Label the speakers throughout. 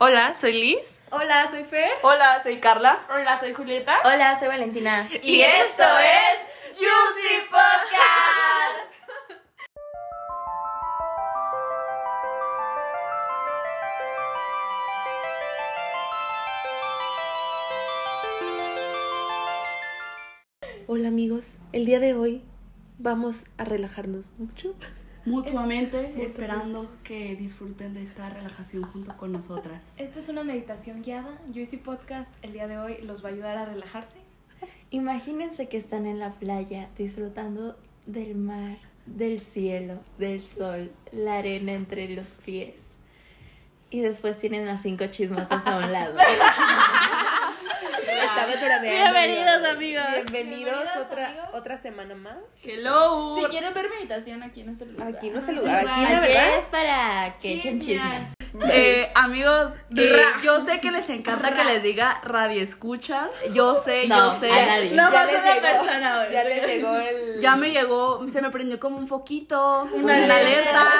Speaker 1: Hola, soy Liz.
Speaker 2: Hola, soy Fer.
Speaker 3: Hola, soy Carla.
Speaker 2: Hola, soy Julieta.
Speaker 4: Hola, soy Valentina.
Speaker 3: Y esto es Juicy Podcast.
Speaker 1: Hola amigos, el día de hoy vamos a relajarnos mucho.
Speaker 3: Mutuamente esperando que disfruten de esta relajación junto con nosotras.
Speaker 2: Esta es una meditación guiada. Juicy Podcast el día de hoy los va a ayudar a relajarse.
Speaker 4: Imagínense que están en la playa disfrutando del mar, del cielo, del sol, la arena entre los pies. Y después tienen las cinco chismosas a un lado.
Speaker 1: Estamos bromeando,
Speaker 2: Bienvenidos, amigos.
Speaker 1: Bienvenidos,
Speaker 2: Bienvenidos,
Speaker 1: otra,
Speaker 2: amigos.
Speaker 1: otra semana más.
Speaker 3: Hello.
Speaker 5: Si quieren ver meditación, aquí no es el lugar.
Speaker 1: Aquí no es el lugar, aquí
Speaker 2: Aquí
Speaker 1: la verdad.
Speaker 4: es para que echen chisme.
Speaker 3: Eh, amigos, eh, yo sé que les encanta que les diga radio escuchas. Yo sé,
Speaker 4: No,
Speaker 3: yo sé.
Speaker 4: a nadie.
Speaker 5: No,
Speaker 1: Ya
Speaker 5: más
Speaker 1: les
Speaker 5: una
Speaker 1: llegó.
Speaker 5: persona.
Speaker 1: Ya les llegó el...
Speaker 3: Ya me llegó, se me prendió como un foquito, una,
Speaker 5: alerta.
Speaker 3: alerta.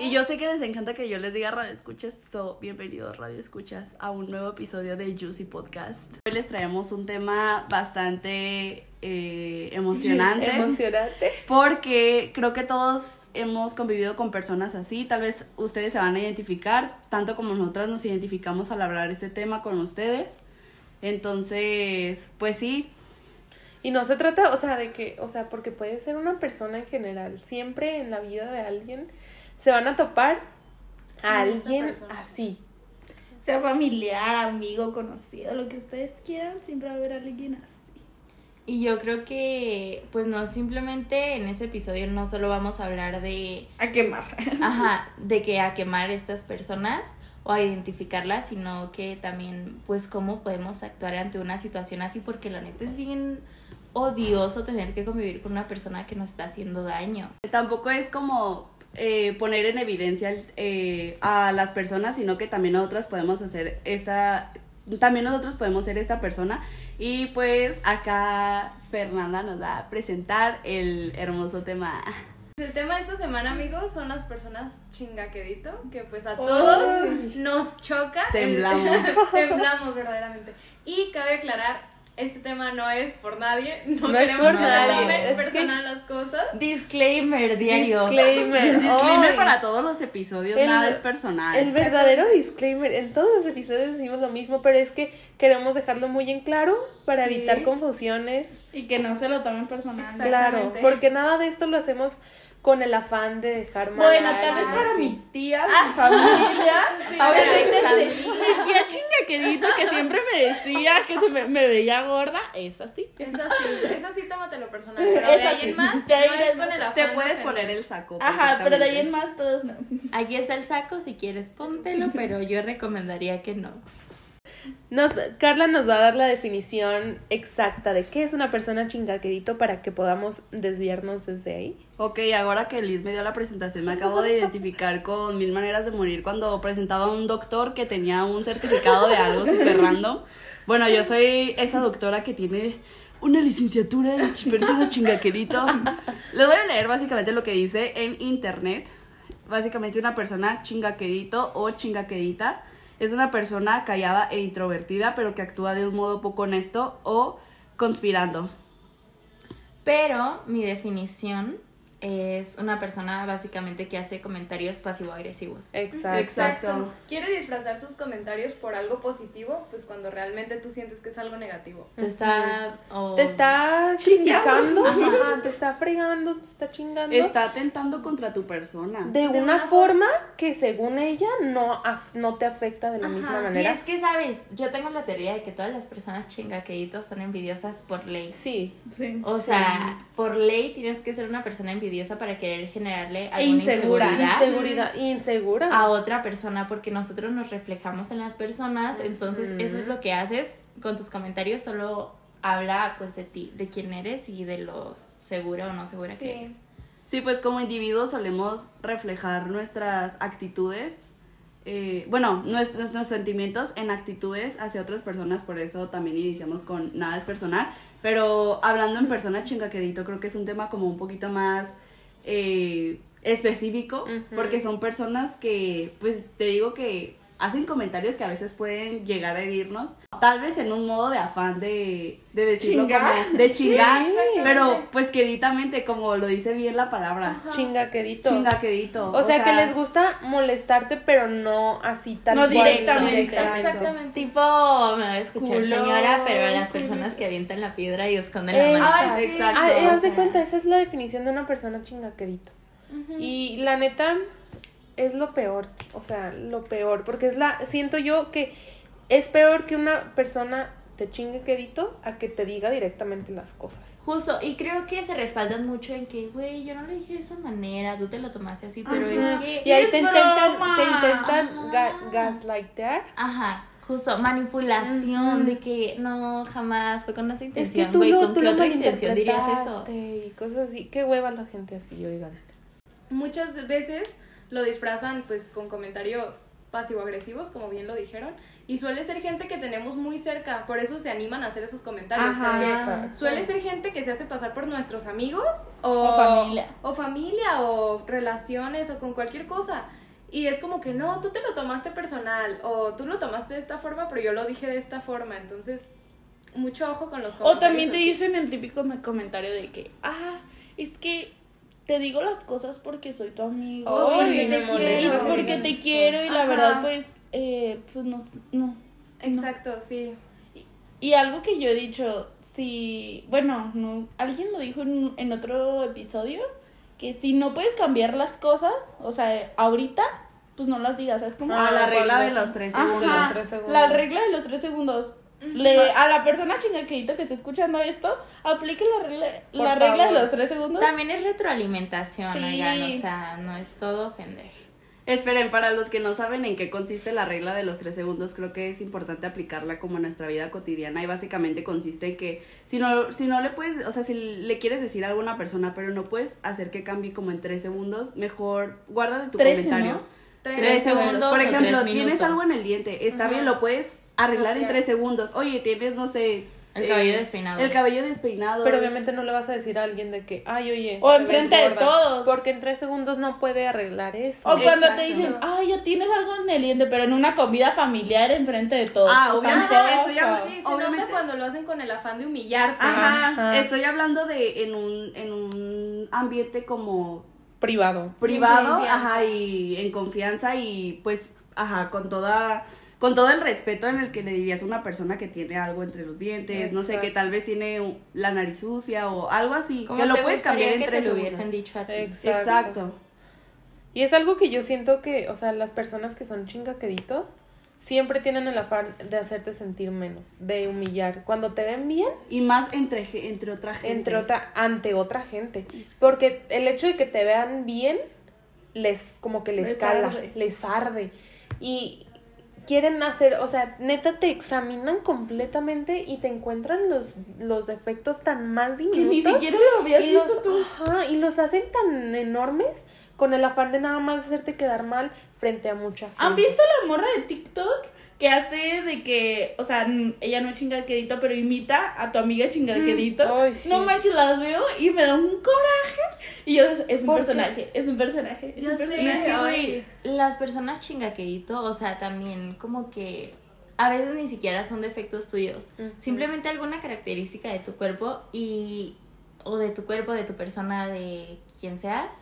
Speaker 3: Y yo sé que les encanta que yo les diga radio escuchas, so bienvenidos radio escuchas a un nuevo episodio de Juicy Podcast. Hoy les traemos un tema bastante eh, emocionante.
Speaker 1: Emocionante.
Speaker 3: Porque creo que todos hemos convivido con personas así, tal vez ustedes se van a identificar, tanto como nosotras nos identificamos al hablar este tema con ustedes. Entonces, pues sí,
Speaker 1: Y no se trata, o sea, de que, o sea, porque puede ser una persona en general. Siempre en la vida de alguien se van a topar a alguien así.
Speaker 5: Sea familiar, amigo, conocido, lo que ustedes quieran, siempre va a haber alguien así.
Speaker 4: Y yo creo que, pues no, simplemente en este episodio no solo vamos a hablar de,
Speaker 5: A quemar.
Speaker 4: ajá, de que a quemar estas personas o a identificarlas, sino que también, pues, cómo podemos actuar ante una situación así, porque la neta es bien odioso tener que convivir con una persona que nos está haciendo daño.
Speaker 3: tampoco es como eh, poner en evidencia eh, a las personas, sino que también nosotros podemos hacer esta, también nosotros podemos ser esta persona. Y pues acá Fernanda nos va a presentar el hermoso tema.
Speaker 2: El tema de esta semana, amigos, son las personas chingaquedito, que pues a todos nos choca. el-
Speaker 3: Temblamos.
Speaker 2: temblamos verdaderamente. Y cabe aclarar, este tema no es por nadie, no,
Speaker 1: No es
Speaker 2: queremos
Speaker 4: nadie,
Speaker 2: personal las cosas.
Speaker 4: Disclaimer diario.
Speaker 1: Disclaimer.
Speaker 3: Disclaimer para todos los episodios,
Speaker 1: El-
Speaker 3: nada es personal.
Speaker 1: El verdadero disclaimer, en todos los episodios decimos lo mismo, pero es que queremos dejarlo muy en claro para
Speaker 2: Sí.
Speaker 1: evitar confusiones.
Speaker 5: Y que no se lo tomen personal.
Speaker 1: Claro, porque nada de esto lo hacemos con el afán de dejar mal.
Speaker 5: Bueno, tal vez para
Speaker 1: Sí.
Speaker 5: mi tía, mi familia.
Speaker 2: Sí,
Speaker 5: a ver, mi tía chingaquedito que siempre me decía que se me, me veía gorda, es así.
Speaker 2: Es así, es así, tómatelo personal. Pero de ahí
Speaker 5: así.
Speaker 2: en más,
Speaker 5: De ahí
Speaker 2: no
Speaker 5: en
Speaker 2: es
Speaker 5: más.
Speaker 2: con el afán
Speaker 3: Te
Speaker 2: de
Speaker 3: puedes poner el saco.
Speaker 5: Ajá, pero de ahí en más todos no.
Speaker 4: Aquí está el saco, si quieres póntelo, pero yo recomendaría que no.
Speaker 1: Nos, Carla nos va a dar la definición exacta de qué es una persona chingaquedito para que podamos desviarnos desde ahí.
Speaker 3: Ok, ahora que Liz me dio la presentación, me acabo de identificar con Mil Maneras de Morir cuando presentaba a un doctor que tenía un certificado de algo súper random. Bueno, yo soy esa doctora que tiene una licenciatura en persona chingaquedito. Les voy a leer básicamente lo que dice en internet. Básicamente una persona chingaquedito o chingaquedita es una persona callada e introvertida, pero que actúa de un modo poco honesto o conspirando.
Speaker 4: Pero mi definición es una persona básicamente que hace comentarios pasivo-agresivos.
Speaker 1: Exacto.
Speaker 2: Exacto. Quiere disfrazar sus comentarios por algo positivo, pues cuando realmente tú sientes que es algo negativo.
Speaker 4: Te está...
Speaker 1: Te está criticando, ajá, te está fregando, te está chingando.
Speaker 3: Está atentando contra tu persona.
Speaker 1: de,
Speaker 2: de
Speaker 1: una,
Speaker 2: una
Speaker 1: forma que según ella no, af- no te afecta de la
Speaker 4: Ajá,
Speaker 1: misma
Speaker 4: Y
Speaker 1: manera.
Speaker 4: es que, ¿sabes? Yo tengo la teoría de que todas las personas chingaqueditos son envidiosas por ley.
Speaker 1: Sí.
Speaker 5: Sí.
Speaker 4: O sea, por ley tienes que ser una persona envidiosa para querer generarle alguna
Speaker 5: insegura,
Speaker 4: inseguridad
Speaker 1: Inseguridad. Insegura.
Speaker 4: a otra persona porque nosotros nos reflejamos en las personas, entonces eso es lo que haces con tus comentarios, solo habla pues de ti, de quién eres y de lo segura o no segura que eres.
Speaker 2: Sí.
Speaker 3: Sí, pues como individuos solemos reflejar nuestras actitudes, eh, bueno, nuestros, nuestros sentimientos en actitudes hacia otras personas, por eso también iniciamos con nada es personal, pero hablando en persona chingaquedito, creo que es un tema como un poquito más eh, específico, porque son personas que, pues te digo que hacen comentarios que a veces pueden llegar a herirnos, tal vez en un modo de afán de, de decirlo
Speaker 5: Chingar.
Speaker 3: como de chingar,
Speaker 2: exactamente.
Speaker 3: pero pues queditamente, como lo dice bien la palabra,
Speaker 1: Chingaquedito.
Speaker 3: chingaquedito.
Speaker 1: O sea, que les gusta molestarte, pero no así tal
Speaker 5: No
Speaker 1: cual.
Speaker 5: directamente.
Speaker 2: Exactamente.
Speaker 4: Tipo, me va a escuchar
Speaker 1: Culo,
Speaker 4: señora, pero las personas que avientan la piedra y esconden la mano.
Speaker 1: Exacto.
Speaker 2: Sí.
Speaker 3: Exacto.
Speaker 1: Ah, eh, haz de
Speaker 4: O sea.
Speaker 1: cuenta, esa es la definición de una persona chingaquedito. Y la neta es lo peor, o sea, lo peor, porque es la, siento yo que es peor que una persona te chingue quedito a que te diga directamente las cosas.
Speaker 4: Justo, y creo que se respaldan mucho en que, güey, yo no lo dije de esa manera, tú te lo tomaste así, pero
Speaker 1: Ajá.
Speaker 4: es que...
Speaker 1: Y ahí
Speaker 5: es
Speaker 1: te intentan, te intentan
Speaker 4: Ajá.
Speaker 1: ga- gaslightear.
Speaker 4: Ajá, justo, manipulación de que no, jamás fue con esa
Speaker 1: Es que
Speaker 4: intención,
Speaker 1: tú
Speaker 4: güey,
Speaker 1: lo,
Speaker 4: ¿con
Speaker 1: tú
Speaker 4: qué
Speaker 1: lo
Speaker 4: otra intención dirías eso?
Speaker 1: y cosas así. Qué hueva la gente así, oigan.
Speaker 2: Muchas veces lo disfrazan pues con comentarios pasivo-agresivos, como bien lo dijeron, y suele ser gente que tenemos muy cerca, por eso se animan a hacer esos comentarios,
Speaker 5: Ajá.
Speaker 2: porque
Speaker 1: Exacto.
Speaker 2: suele ser gente que se hace pasar por nuestros amigos o,
Speaker 5: O familia.
Speaker 2: o familia o relaciones o con cualquier cosa. Y es como que no, tú te lo tomaste personal o tú lo tomaste de esta forma, pero yo lo dije de esta forma, entonces mucho ojo con los comentarios.
Speaker 5: O también te
Speaker 2: así.
Speaker 5: dicen el típico me- comentario de que, ah, es que te digo las cosas porque soy tu amigo.
Speaker 2: Porque te
Speaker 5: y
Speaker 1: molesta
Speaker 2: quiero.
Speaker 1: que
Speaker 5: porque te quiero y la
Speaker 2: Ajá.
Speaker 5: verdad pues, eh, pues no, no.
Speaker 2: Exacto, sí.
Speaker 5: Y algo que yo he dicho, si, bueno, no, alguien lo dijo en, en otro episodio, que si no puedes cambiar las cosas, o sea, ahorita, pues no las digas, es como...
Speaker 3: Ah, la regla de los tres
Speaker 5: Ajá,
Speaker 3: segundos.
Speaker 1: los tres segundos.
Speaker 5: La regla de los tres segundos. Le, a la persona chingaquedito que esté escuchando esto, aplique la regla,
Speaker 1: Por
Speaker 5: la regla de los tres segundos.
Speaker 4: También es retroalimentación,
Speaker 5: Sí.
Speaker 4: oigan, o sea, no es todo ofender.
Speaker 3: Esperen, para los que no saben en qué consiste la regla de los tres segundos, creo que es importante aplicarla como en nuestra vida cotidiana y básicamente consiste en que si no, si no le puedes, o sea, si le quieres decir algo a una persona pero no puedes hacer que cambie como en tres segundos, mejor guarda de tu comentario.
Speaker 5: ¿no?
Speaker 4: Tres segundos
Speaker 3: Por
Speaker 4: o
Speaker 3: ejemplo,
Speaker 4: tres
Speaker 3: tienes algo en el diente, está bien, lo puedes arreglar en tres segundos. Oye, tienes, no sé...
Speaker 4: El
Speaker 3: eh,
Speaker 4: cabello despeinado.
Speaker 3: El cabello despeinado.
Speaker 1: Pero obviamente no le vas a decir a alguien de que, ay, oye.
Speaker 5: O
Speaker 1: te
Speaker 5: enfrente de
Speaker 1: gorda",
Speaker 5: todos.
Speaker 1: Porque en tres segundos no puede arreglar eso.
Speaker 5: O cuando
Speaker 3: Exacto.
Speaker 5: te dicen, ay, ya tienes algo en el diente, pero en una comida familiar enfrente de todos.
Speaker 3: Ah, obviamente,
Speaker 5: tampoco.
Speaker 3: esto ya-
Speaker 2: Sí, se
Speaker 3: Obviamente.
Speaker 2: nota cuando lo hacen con el afán de humillarte.
Speaker 5: Ajá.
Speaker 1: Ajá.
Speaker 3: Estoy hablando de en un, en un ambiente como
Speaker 1: Privado.
Speaker 3: privado, ajá, y en confianza y pues, ajá, con toda con todo el respeto en el que le dirías a una persona que tiene algo entre los dientes, no sé, que tal vez tiene la nariz sucia o algo así,
Speaker 4: ¿Cómo
Speaker 3: que lo puedes cambiar
Speaker 4: gustaría
Speaker 3: en
Speaker 4: que
Speaker 3: tres
Speaker 4: te lo hubiesen dicho a ti?
Speaker 1: Exacto.
Speaker 3: Exacto.
Speaker 1: Y es algo que yo siento que, o sea, las personas que son chingaquedito siempre tienen el afán de hacerte sentir menos, de humillar. Cuando te ven bien,
Speaker 3: Y más entre entre otra gente.
Speaker 1: entre otra, ante otra gente. Porque el hecho de que te vean bien, les, como que les,
Speaker 5: Les
Speaker 1: cala,
Speaker 5: arde.
Speaker 1: les arde. Y quieren hacer, o sea, neta te examinan completamente y te encuentran los, los defectos tan más
Speaker 5: Que ni
Speaker 1: diminutos.
Speaker 5: siquiera lo habías
Speaker 1: y
Speaker 5: visto
Speaker 1: los,
Speaker 5: tú.
Speaker 1: ajá, y los hacen tan enormes con el afán de nada más hacerte quedar mal frente a mucha gente.
Speaker 5: ¿Han visto la morra de TikTok? Que hace de que, o sea, ella no es chingaquedito, pero imita a tu amiga chingaquedito.
Speaker 1: Mm, sí.
Speaker 5: No manches, las veo y me da un coraje. Y yo, es, un personaje, es un personaje. Es
Speaker 2: Ya
Speaker 5: un personaje.
Speaker 4: Y es que,
Speaker 2: Ay.
Speaker 4: güey, las personas chingaquedito, o sea, también como que a veces ni siquiera son defectos tuyos. Simplemente alguna característica de tu cuerpo y o de tu cuerpo, de tu persona, de quien seas,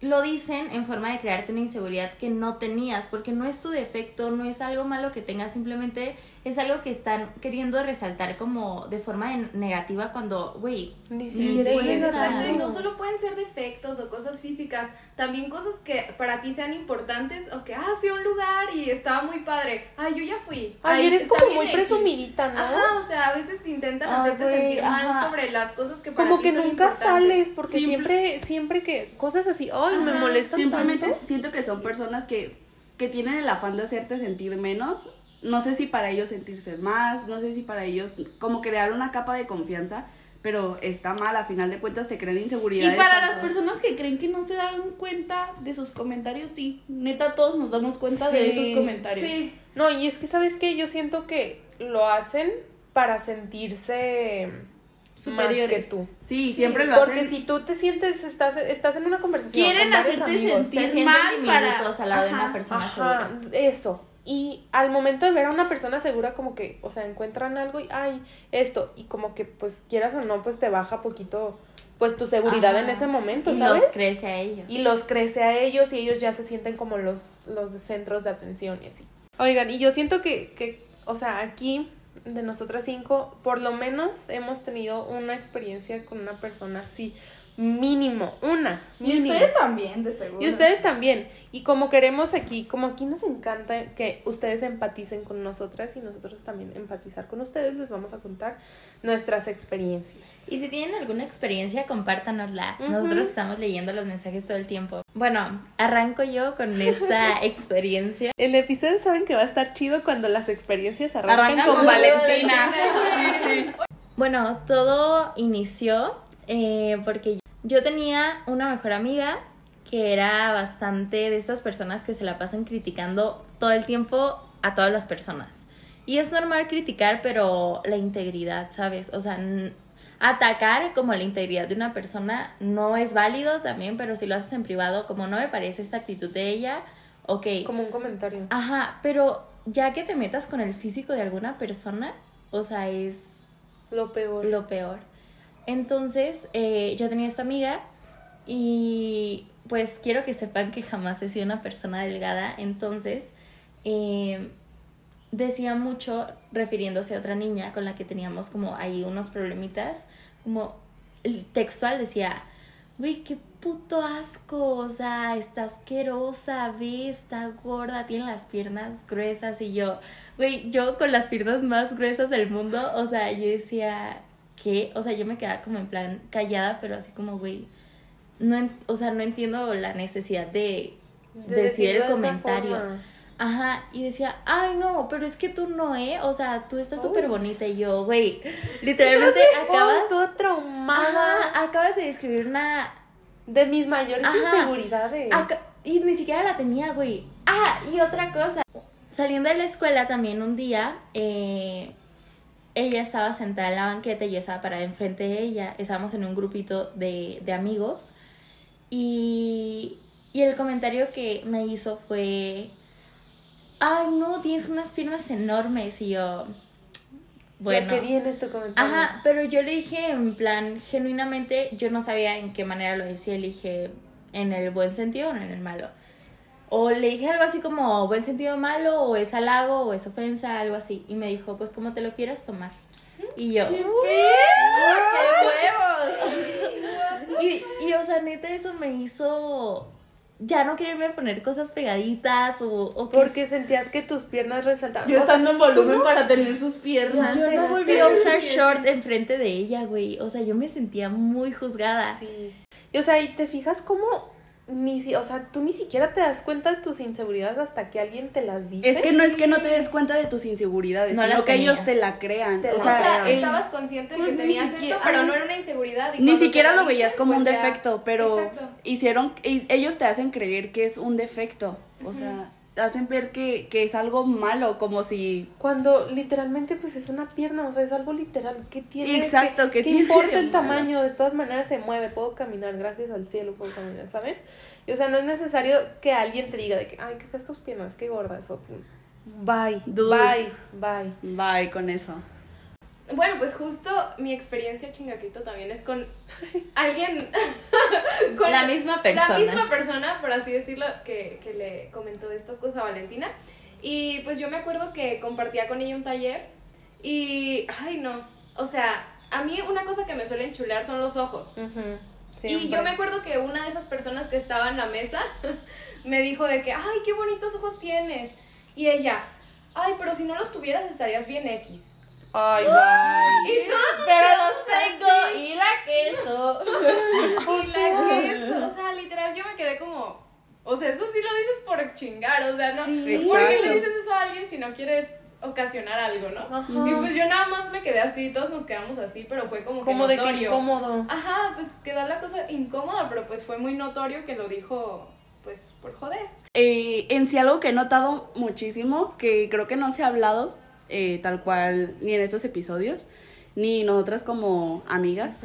Speaker 4: lo dicen en forma de crearte una inseguridad que no tenías, porque no es tu defecto, no es algo malo que tengas, simplemente es algo que están queriendo resaltar como de forma negativa cuando, güey,
Speaker 1: Ni
Speaker 2: Exacto, y no solo pueden ser defectos o cosas físicas, también cosas que para ti sean importantes o que, ah, fui a un lugar y estaba muy padre, ah, yo ya fui.
Speaker 1: Ay, eres
Speaker 2: está
Speaker 1: como muy
Speaker 2: X".
Speaker 1: presumidita, ¿no?
Speaker 2: Ajá, o sea, a veces intentan
Speaker 4: Ay,
Speaker 2: hacerte
Speaker 4: güey,
Speaker 2: sentir mal
Speaker 4: ajá.
Speaker 2: sobre las cosas que para
Speaker 1: Como
Speaker 2: ti
Speaker 1: que
Speaker 2: son
Speaker 1: nunca
Speaker 2: importantes.
Speaker 1: sales, porque
Speaker 3: Siempre-
Speaker 1: siempre, siempre que cosas así, ay, me molestan
Speaker 3: Simplemente
Speaker 1: tanto.
Speaker 3: siento que son personas que, que tienen el afán de hacerte sentir menos. No sé si para ellos sentirse más, no sé si para ellos como crear una capa de confianza, pero está mal, a final de cuentas te crean
Speaker 5: Y
Speaker 3: inseguridades.
Speaker 5: para las personas que creen que no se dan cuenta de sus comentarios, sí. Neta, todos nos damos cuenta de esos comentarios.
Speaker 2: Sí,
Speaker 1: No, y es que, ¿sabes qué? Yo siento que lo hacen para sentirse más
Speaker 5: Superiores.
Speaker 1: que tú.
Speaker 3: Sí,
Speaker 2: Sí,
Speaker 3: siempre lo
Speaker 1: Porque
Speaker 3: hacen.
Speaker 1: si tú te sientes, estás, estás en una conversación
Speaker 5: Quieren
Speaker 1: con
Speaker 5: hacerte
Speaker 1: amigos,
Speaker 5: sentir
Speaker 4: se
Speaker 5: mal para...
Speaker 4: al lado de
Speaker 5: Ajá.
Speaker 4: una persona
Speaker 1: Ajá,
Speaker 4: segura.
Speaker 1: eso. Y al momento de ver a una persona segura, como que, o sea, encuentran algo y, ay, esto, y como que, pues, quieras o no, pues te baja poquito, pues, tu seguridad en ese momento,
Speaker 4: y
Speaker 1: ¿sabes?
Speaker 4: los crece a ellos.
Speaker 1: y los crece a ellos y ellos ya se sienten como los, los centros de atención y así. Oigan, y yo siento que, que, o sea, aquí de nosotras cinco, por lo menos hemos tenido una experiencia con una persona así, mínimo, una,
Speaker 5: Y ustedes también, de seguro.
Speaker 1: Y ustedes también. Y como queremos aquí, como aquí nos encanta que ustedes empaticen con nosotras y nosotros también empatizar con ustedes, les vamos a contar nuestras experiencias.
Speaker 4: Y si tienen alguna experiencia, compártanosla. Nosotros estamos leyendo los mensajes todo el tiempo. Bueno, arranco yo con esta experiencia.
Speaker 1: El episodio saben que va a estar chido cuando las experiencias arrancan,
Speaker 3: Arrancan
Speaker 1: con
Speaker 3: con
Speaker 1: Valentina.
Speaker 4: Bueno, todo inició eh, porque yo tenía una mejor amiga que era bastante de estas personas que se la pasan criticando todo el tiempo a todas las personas. Y es normal criticar, pero la integridad, ¿sabes? O sea, atacar como la integridad de una persona no es válido también, pero si lo haces en privado, como no me parece esta actitud de ella, ok.
Speaker 1: Como un comentario.
Speaker 4: Ajá, pero ya que te metas con el físico de alguna persona, o sea, es
Speaker 1: Lo peor.
Speaker 4: lo peor. Entonces, eh, yo tenía esta amiga y pues quiero que sepan que jamás he sido una persona delgada. Entonces, eh, decía mucho refiriéndose a otra niña con la que teníamos como ahí unos problemitas, como el textual decía, güey, qué puto asco, o sea, está asquerosa, ve, está gorda, tiene las piernas gruesas y yo, güey, yo con las piernas más gruesas del mundo, o sea, yo decía, ¿qué? O sea, yo me quedaba como en plan callada, pero así como, güey, no, o sea, no entiendo la necesidad de,
Speaker 1: De
Speaker 4: decir el
Speaker 1: de
Speaker 4: comentario.
Speaker 1: forma.
Speaker 4: Ajá, y decía, ay no, pero es que tú no, ¿eh? O sea, tú estás súper bonita y yo, güey, literalmente acabas,
Speaker 1: todo traumada.
Speaker 4: ajá, acabas de describir una,
Speaker 1: De mis mayores
Speaker 4: Ajá.
Speaker 1: inseguridades.
Speaker 4: y ni siquiera la tenía, güey. Ah, y otra cosa, saliendo de la escuela también un día, eh, ella estaba sentada en la banqueta y yo estaba parada enfrente de ella, estábamos en un grupito de, de amigos y, y el comentario que me hizo fue, ay no, tienes unas piernas enormes y yo, bueno.
Speaker 1: Que viene tu comentario.
Speaker 4: Ajá, pero yo le dije en plan, genuinamente, yo no sabía en qué manera lo decía, le dije en el buen sentido o en el malo. O le dije algo así como buen sentido malo, o es halago, o es ofensa, algo así. Y me dijo, pues como te lo quieras tomar. Y yo,
Speaker 5: ¡Qué huevos!
Speaker 4: y, y o sea, neta, eso me hizo ya no quererme poner cosas pegaditas o, o que
Speaker 1: Porque sentías que tus piernas resaltaban.
Speaker 5: Yo estando en volumen para tener sus piernas.
Speaker 4: yo no volví a usar short enfrente de ella, güey. O sea, yo me sentía muy juzgada.
Speaker 1: Sí. Y, o sea, y te fijas cómo ni si, o sea, tú ni siquiera te das cuenta de tus inseguridades hasta que alguien te las dice.
Speaker 3: Es que no es que no te des cuenta de tus inseguridades,
Speaker 4: No
Speaker 3: sino que ellos te la crean.
Speaker 1: Te
Speaker 3: o
Speaker 1: la
Speaker 2: O
Speaker 3: sea,
Speaker 2: sea,
Speaker 3: el-
Speaker 2: estabas consciente de que
Speaker 1: Ni
Speaker 2: tenías
Speaker 1: siquiera-
Speaker 2: esto, pero no era una inseguridad. y
Speaker 3: Ni siquiera lo veías como un
Speaker 2: pues ya-
Speaker 3: defecto, pero
Speaker 2: Exacto.
Speaker 3: hicieron, y- ellos te hacen creer que es un defecto. O sea, hacen ver que, que es algo malo, como si
Speaker 1: Cuando literalmente pues es una pierna, o sea, es algo literal. ¿Qué tiene?
Speaker 3: Exacto,
Speaker 1: ¿Qué,
Speaker 3: ¿qué tiene
Speaker 1: importa el tamaño? De todas maneras se mueve, puedo caminar, gracias al cielo puedo caminar, ¿saben? Y, o sea, no es necesario que alguien te diga de que, ay, qué feas tus piernas, qué gordas. O, bye,
Speaker 3: Dude.
Speaker 1: bye, bye.
Speaker 3: bye con eso.
Speaker 2: Bueno, pues justo mi experiencia chingaquito también es con alguien. con
Speaker 4: La misma persona.
Speaker 2: La misma persona, por así decirlo, que, que le comentó estas cosas a Valentina. Y pues yo me acuerdo que compartía con ella un taller. Y. Ay, no. O sea, a mí una cosa que me suele enchular son los ojos. Y yo me acuerdo que una de esas personas que estaba en la mesa me dijo de que, ay, qué bonitos ojos tienes. Y ella, ay, pero si no los tuvieras estarías bien X.
Speaker 1: Ay, bye.
Speaker 2: Y todos
Speaker 5: Pero los tengo y la queso.
Speaker 2: Y la que es, o sea, literal, yo me quedé como, o sea, eso sí lo dices por chingar, o sea, no,
Speaker 1: Sí,
Speaker 2: ¿por qué le dices eso a alguien si no quieres ocasionar algo, no?
Speaker 1: Ajá.
Speaker 2: Y pues yo nada más me quedé así, todos nos quedamos así, pero fue como que
Speaker 1: Como de que
Speaker 2: notorio.
Speaker 1: incómodo.
Speaker 2: Ajá, pues quedó la cosa incómoda, pero pues fue muy notorio que lo dijo, pues, por joder.
Speaker 3: Eh, en sí algo que he notado muchísimo, que creo que no se ha hablado eh, tal cual ni en estos episodios, ni nosotras como amigas,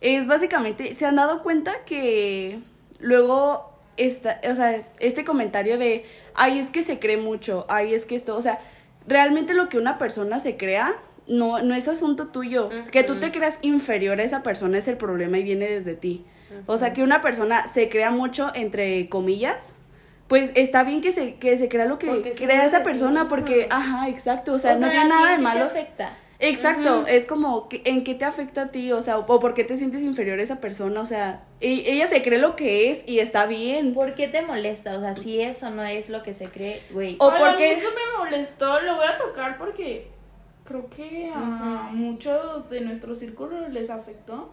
Speaker 3: es básicamente, se han dado cuenta que luego esta, o sea, este comentario de, ay, es que se cree mucho, ay, es que esto, o sea, realmente lo que una persona se crea no, no es asunto tuyo. Que tú te creas inferior a esa persona es el problema y viene desde ti. O sea, que una persona se crea mucho, entre comillas, pues está bien que se, que se crea lo que
Speaker 1: Porque
Speaker 3: crea esa persona, porque, ajá, exacto, o sea,
Speaker 4: O
Speaker 3: no
Speaker 4: sea,
Speaker 3: tiene nada
Speaker 4: ¿a
Speaker 3: de
Speaker 4: ti qué te
Speaker 3: malo.
Speaker 4: afecta?
Speaker 3: Exacto, es como, que- ¿en qué te afecta a ti? O sea, o, por qué te sientes inferior a esa persona, o sea, ella se cree lo que es y está bien.
Speaker 4: ¿Por qué te molesta? O sea, si eso no es lo que se cree, güey.
Speaker 3: O porque-
Speaker 5: eso me molestó, lo voy a tocar porque creo que a muchos de nuestro círculo les afectó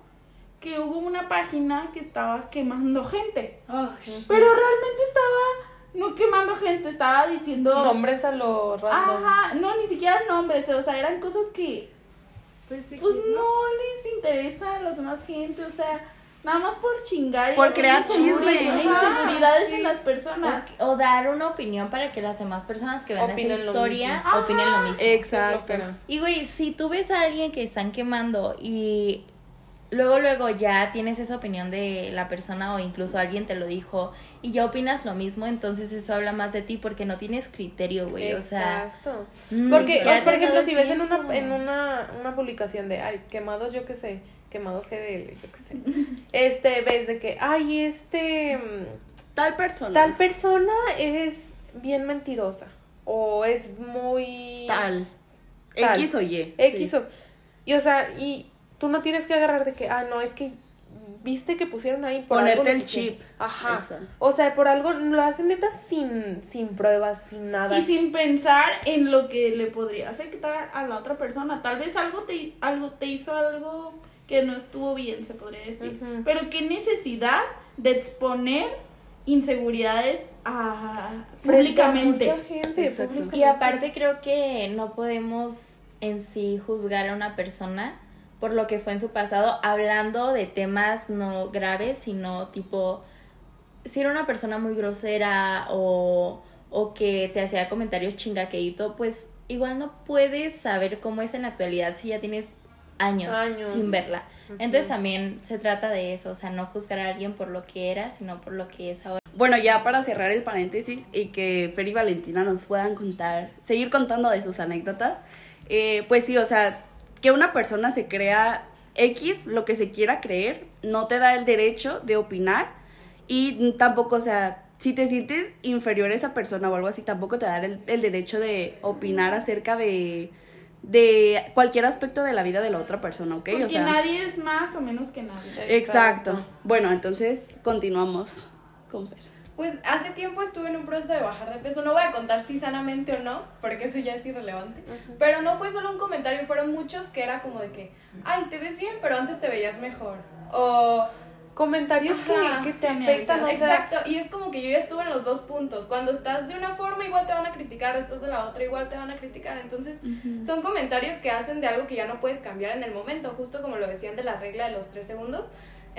Speaker 5: que hubo una página que estaba quemando gente. Pero realmente estaba no quemando gente, estaba diciendo
Speaker 1: Nombres a lo random.
Speaker 5: Ajá, no, ni siquiera nombres, o sea, eran cosas que
Speaker 2: Pues sí.
Speaker 5: pues no les interesa a las demás gente, o sea, nada más por chingar y
Speaker 3: Por crear chisme.
Speaker 5: inseguridades
Speaker 2: Ajá,
Speaker 5: en las personas.
Speaker 4: O, o dar una opinión para que las demás personas que vean
Speaker 1: Opinen
Speaker 4: esa
Speaker 1: lo
Speaker 4: historia
Speaker 1: mismo.
Speaker 4: opinen lo mismo.
Speaker 3: Exacto.
Speaker 4: Y güey, si tú ves a alguien que están quemando y luego luego ya tienes esa opinión de la persona o incluso alguien te lo dijo y ya opinas lo mismo, entonces eso habla más de ti porque no tienes criterio, güey, o sea,
Speaker 1: Exacto.
Speaker 4: mm,
Speaker 1: Porque, o, por ejemplo, si ves en una, en una, una publicación de, ay, quemados, yo qué sé, quemados GDL, yo qué sé, este, ves de que, ay, este, mm,
Speaker 3: Tal persona.
Speaker 1: tal persona es bien mentirosa, o es muy...
Speaker 3: Tal.
Speaker 1: Tal.
Speaker 3: X o Y.
Speaker 1: X
Speaker 3: sí.
Speaker 1: o... Y, o sea, y tú no tienes que agarrar de que, ah, no, es que viste que pusieron ahí por
Speaker 3: Ponerte
Speaker 1: algo
Speaker 3: el chip.
Speaker 1: Ajá.
Speaker 3: Exacto.
Speaker 1: O sea, por algo lo hacen neta sin, sin pruebas, sin nada.
Speaker 5: Y sin pensar en lo que le podría afectar a la otra persona. Tal vez algo te, algo te hizo algo que no estuvo bien, se podría decir. Pero qué necesidad de exponer inseguridades a,
Speaker 1: mucha gente, públicamente.
Speaker 4: Y aparte creo que no podemos en sí juzgar a una persona por lo que fue en su pasado, hablando de temas no graves, sino tipo, si era una persona muy grosera o, o que te hacía comentarios chingaqueíto, pues igual no puedes saber cómo es en la actualidad si ya tienes años,
Speaker 1: Años.
Speaker 4: sin verla. Entonces también se trata de eso, o sea, no juzgar a alguien por lo que era, sino por lo que es ahora.
Speaker 3: Bueno, ya para cerrar el paréntesis y que Fer y Valentina nos puedan contar, seguir contando de sus anécdotas, eh, pues sí, o sea, que una persona se crea X, lo que se quiera creer, no te da el derecho de opinar y tampoco, o sea, si te sientes inferior a esa persona o algo así, tampoco te da el, el derecho de opinar acerca de, de cualquier aspecto de la vida de la otra persona, ¿ok?
Speaker 5: Porque
Speaker 3: o sea,
Speaker 5: nadie es más o menos que nadie.
Speaker 3: Exacto. Bueno, entonces continuamos con Fer.
Speaker 2: Pues hace tiempo estuve en un proceso de bajar de peso. No voy a contar si sanamente o no, porque eso ya es irrelevante. Pero no fue solo un comentario, fueron muchos que era como de que, ay, te ves bien, pero antes te veías mejor. O
Speaker 1: Comentarios
Speaker 2: Ajá,
Speaker 1: que, que te afectan, o sea,
Speaker 2: Exacto, y es como que yo ya estuve en los dos puntos. Cuando estás de una forma, igual te van a criticar, estás de la otra, igual te van a criticar. Entonces, son comentarios que hacen de algo que ya no puedes cambiar en el momento, justo como lo decían de la regla de los tres segundos.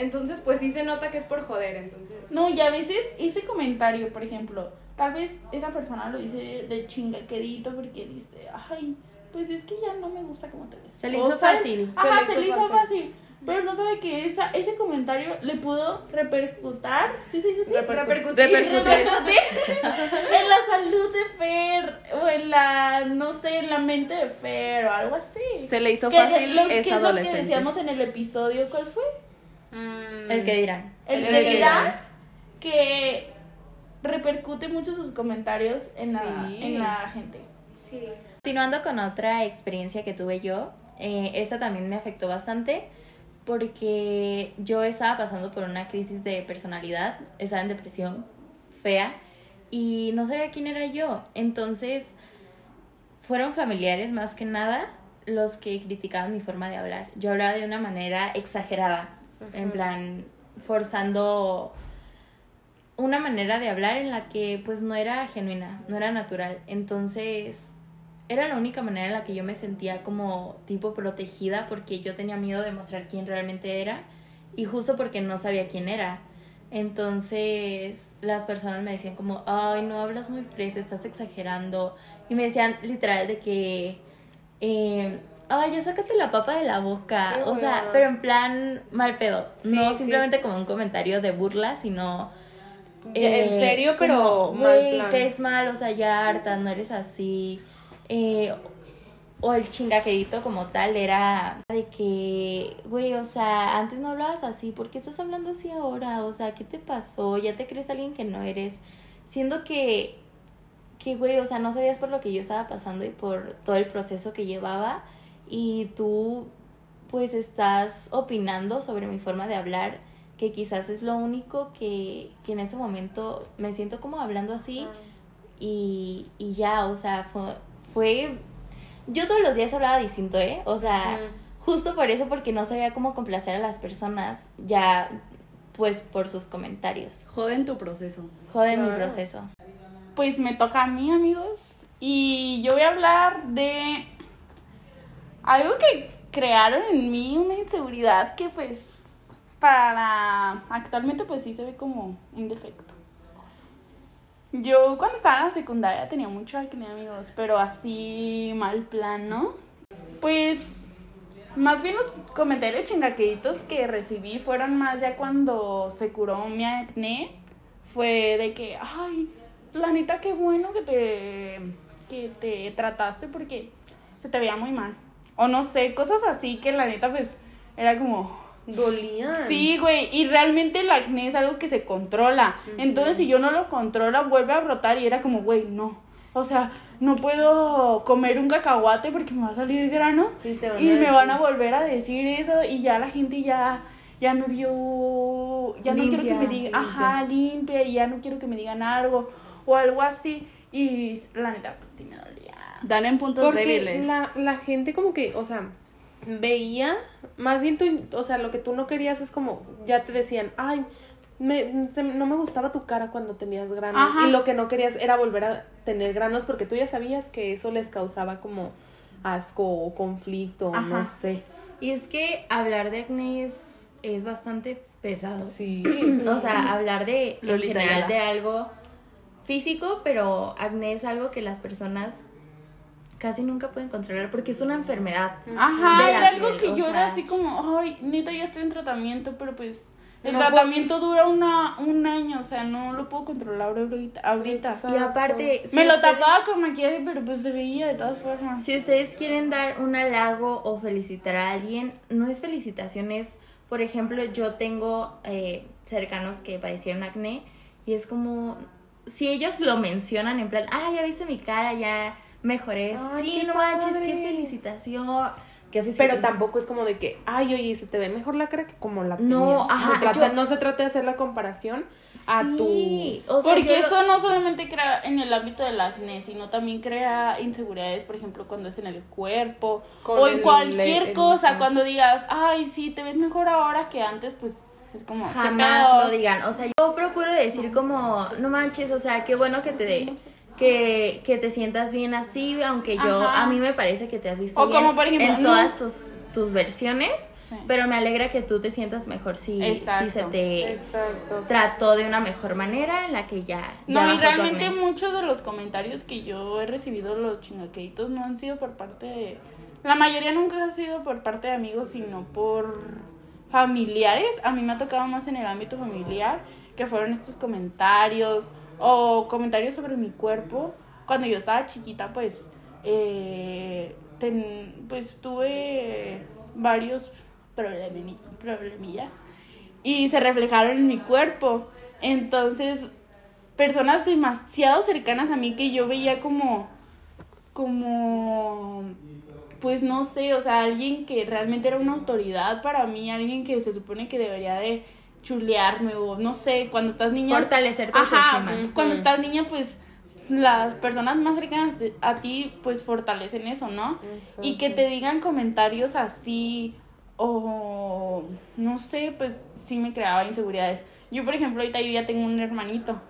Speaker 2: Entonces, pues sí se nota que es por joder, entonces.
Speaker 5: No, y a veces ese comentario, por ejemplo, tal vez esa persona lo dice de chingaquedito porque dice, ay, pues es que ya no me gusta cómo te ves.
Speaker 4: Se le
Speaker 5: O
Speaker 4: hizo
Speaker 5: sea,
Speaker 4: fácil.
Speaker 5: Ajá,
Speaker 1: Se
Speaker 5: se
Speaker 1: le hizo fácil.
Speaker 5: fácil. Pero no sabe que esa, ese comentario le pudo repercutar, sí, sí, sí, sí,
Speaker 1: Repercu-
Speaker 2: Repercutir.
Speaker 5: repercutir en la salud de Fer o en la, no sé, en la mente de Fer o algo así.
Speaker 3: Se le hizo
Speaker 5: Que
Speaker 3: fácil
Speaker 5: lo,
Speaker 3: es
Speaker 5: que es lo que decíamos en el episodio, ¿cuál fue?
Speaker 4: El que dirán.
Speaker 5: El,
Speaker 1: El
Speaker 5: que
Speaker 1: que
Speaker 5: dirán
Speaker 1: dirán.
Speaker 5: que repercute mucho sus comentarios en la,
Speaker 1: Sí.
Speaker 5: en la gente.
Speaker 2: Sí.
Speaker 4: Continuando con otra experiencia que tuve yo, eh, esta también me afectó bastante porque yo estaba pasando por una crisis de personalidad, estaba en depresión fea y no sabía quién era yo. Entonces fueron familiares más que nada los que criticaban mi forma de hablar. Yo hablaba de una manera exagerada, en plan forzando una manera de hablar en la que pues no era genuina, no era natural. Entonces era la única manera en la que yo me sentía como tipo protegida porque yo tenía miedo de mostrar quién realmente era y justo porque no sabía quién era. Entonces las personas me decían como, ay, no hablas muy fresa, estás exagerando. Y me decían literal de que, eh, ay, ya sácate la papa de la boca.
Speaker 1: Qué
Speaker 4: o sea, pero en plan mal pedo.
Speaker 1: Sí,
Speaker 4: no
Speaker 1: sí.
Speaker 4: simplemente como un comentario de burla, sino
Speaker 1: en serio, pero
Speaker 4: como,
Speaker 1: mal
Speaker 4: güey,
Speaker 1: plan.
Speaker 4: que es mal, o sea, ya harta, no eres así. Eh, o el chingaquedito como tal era de que, güey, o sea, antes no hablabas así, ¿por qué estás hablando así ahora? O sea, ¿qué te pasó? ¿Ya te crees alguien que no eres? Siendo que, que, güey, o sea, no sabías por lo que yo estaba pasando y por todo el proceso que llevaba y tú, pues, estás opinando sobre mi forma de hablar, que quizás es lo único que, que en ese momento me siento como hablando así y, y ya, o sea, fue, fue... Yo todos los días hablaba distinto, ¿eh? O sea, justo por eso, porque no sabía cómo complacer a las personas, ya, pues, por sus comentarios.
Speaker 3: Joden tu proceso.
Speaker 4: Joden mi proceso.
Speaker 5: Pues me toca a mí, amigos. Y yo voy a hablar de algo que crearon en mí, una inseguridad que pues para actualmente pues sí se ve como un defecto. Yo cuando estaba en la secundaria tenía mucho acné, amigos, pero así mal plan, ¿no? Pues más bien los comentarios chingaqueditos que recibí fueron más ya cuando se curó mi acné. Fue de que, ay, la neta, qué bueno que te, que te trataste porque se te veía muy mal. O no sé, cosas así que la neta, pues, era como,
Speaker 1: Dolían.
Speaker 5: Sí, güey, y realmente el acné es algo que se controla. Entonces, si yo no lo controla, vuelve a brotar y era como, güey, no. O sea, no puedo comer un cacahuate porque me va a salir granos
Speaker 1: Y
Speaker 5: me van a volver a decir eso y ya la gente ya ya me vio, ya no quiero que me digan, ajá, limpia y ya no quiero que me digan algo o algo así y la neta pues sí me dolía.
Speaker 3: Dan en puntos
Speaker 1: Porque
Speaker 3: débiles.
Speaker 1: la, la gente como que, o sea, veía, más bien, tú, o sea, lo que tú no querías es como, ya te decían, ay, me, se- no me gustaba tu cara cuando tenías granos.
Speaker 5: Ajá.
Speaker 1: Y lo que no querías era volver a tener granos porque tú ya sabías que eso les causaba como asco o conflicto,
Speaker 5: Ajá.
Speaker 1: no sé.
Speaker 4: Y es que hablar de acné es, es bastante pesado.
Speaker 1: Sí.
Speaker 4: O sea, hablar de, en general, de algo físico, pero acné es algo que las personas casi nunca pueden controlar porque es una enfermedad.
Speaker 5: Ajá, era algo
Speaker 4: piel,
Speaker 5: que yo
Speaker 4: sea.
Speaker 5: era así como, ay, neta ya estoy en tratamiento, pero pues el
Speaker 1: No
Speaker 5: tratamiento dura una, un año, o sea, no lo puedo controlar ahorita. ahorita.
Speaker 4: Y aparte, si
Speaker 5: Me lo
Speaker 4: ustedes-
Speaker 5: tapaba con maquillaje, pero pues se veía de todas formas.
Speaker 4: Si ustedes quieren dar un halago o felicitar a alguien, no es felicitación, es, por ejemplo, yo tengo eh, cercanos que padecieron acné y es como, si ellos lo mencionan en plan, ah, ya viste mi cara, ya mejoré,
Speaker 1: Ay,
Speaker 4: sí, no manches, qué felicitación, qué
Speaker 1: Pero tampoco es como de que, ay, oye, se te ve mejor la cara que como la
Speaker 4: No,
Speaker 1: tenías.
Speaker 4: ajá,
Speaker 1: Se trata-
Speaker 4: yo-
Speaker 1: No se trata de hacer la comparación a
Speaker 4: Sí,
Speaker 1: tu...
Speaker 4: o sea,
Speaker 5: Porque
Speaker 4: yo
Speaker 5: eso no solamente crea en el ámbito del acné, sino también crea inseguridades, por ejemplo, cuando es en el cuerpo
Speaker 1: Con
Speaker 5: o en cualquier
Speaker 1: el-
Speaker 5: cosa. Cuando digas, ay, sí, te ves mejor ahora que antes, pues es como, ¿qué
Speaker 4: jamás lo digan. O sea, yo procuro decir como, no manches, o sea, qué bueno que te que, que te sientas bien así, aunque yo,
Speaker 5: Ajá.
Speaker 4: a mí me parece que te has visto
Speaker 5: O
Speaker 4: bien
Speaker 5: como, por ejemplo,
Speaker 4: en todas tus, tus versiones,
Speaker 5: Sí.
Speaker 4: pero me alegra que tú te sientas mejor si,
Speaker 5: Exacto.
Speaker 4: si se te
Speaker 1: Exacto.
Speaker 4: trató de una mejor manera en la que ya... ya
Speaker 5: No, y realmente muchos de los comentarios que yo he recibido, los chingaqueitos, no han sido por parte de... La mayoría nunca ha sido por parte de amigos, sino por familiares. A mí me ha tocado más en el ámbito familiar, que fueron estos comentarios o comentarios sobre mi cuerpo. Cuando yo estaba chiquita, pues, eh, pues tuve varios problemi- problemillas y se reflejaron en mi cuerpo. Entonces, personas demasiado cercanas a mí que yo veía como, como, pues no sé, o sea, alguien que realmente era una autoridad para mí, alguien que se supone que debería de chulearme o no sé, cuando estás niña.
Speaker 4: Fortalecer tu
Speaker 5: Ajá,
Speaker 4: autoestima.
Speaker 5: cuando estás niña, pues las personas más cercanas a ti, pues fortalecen eso, ¿no? Y que te digan comentarios así o no sé, pues sí me creaba inseguridades. Yo, por ejemplo, ahorita yo ya tengo un hermanito.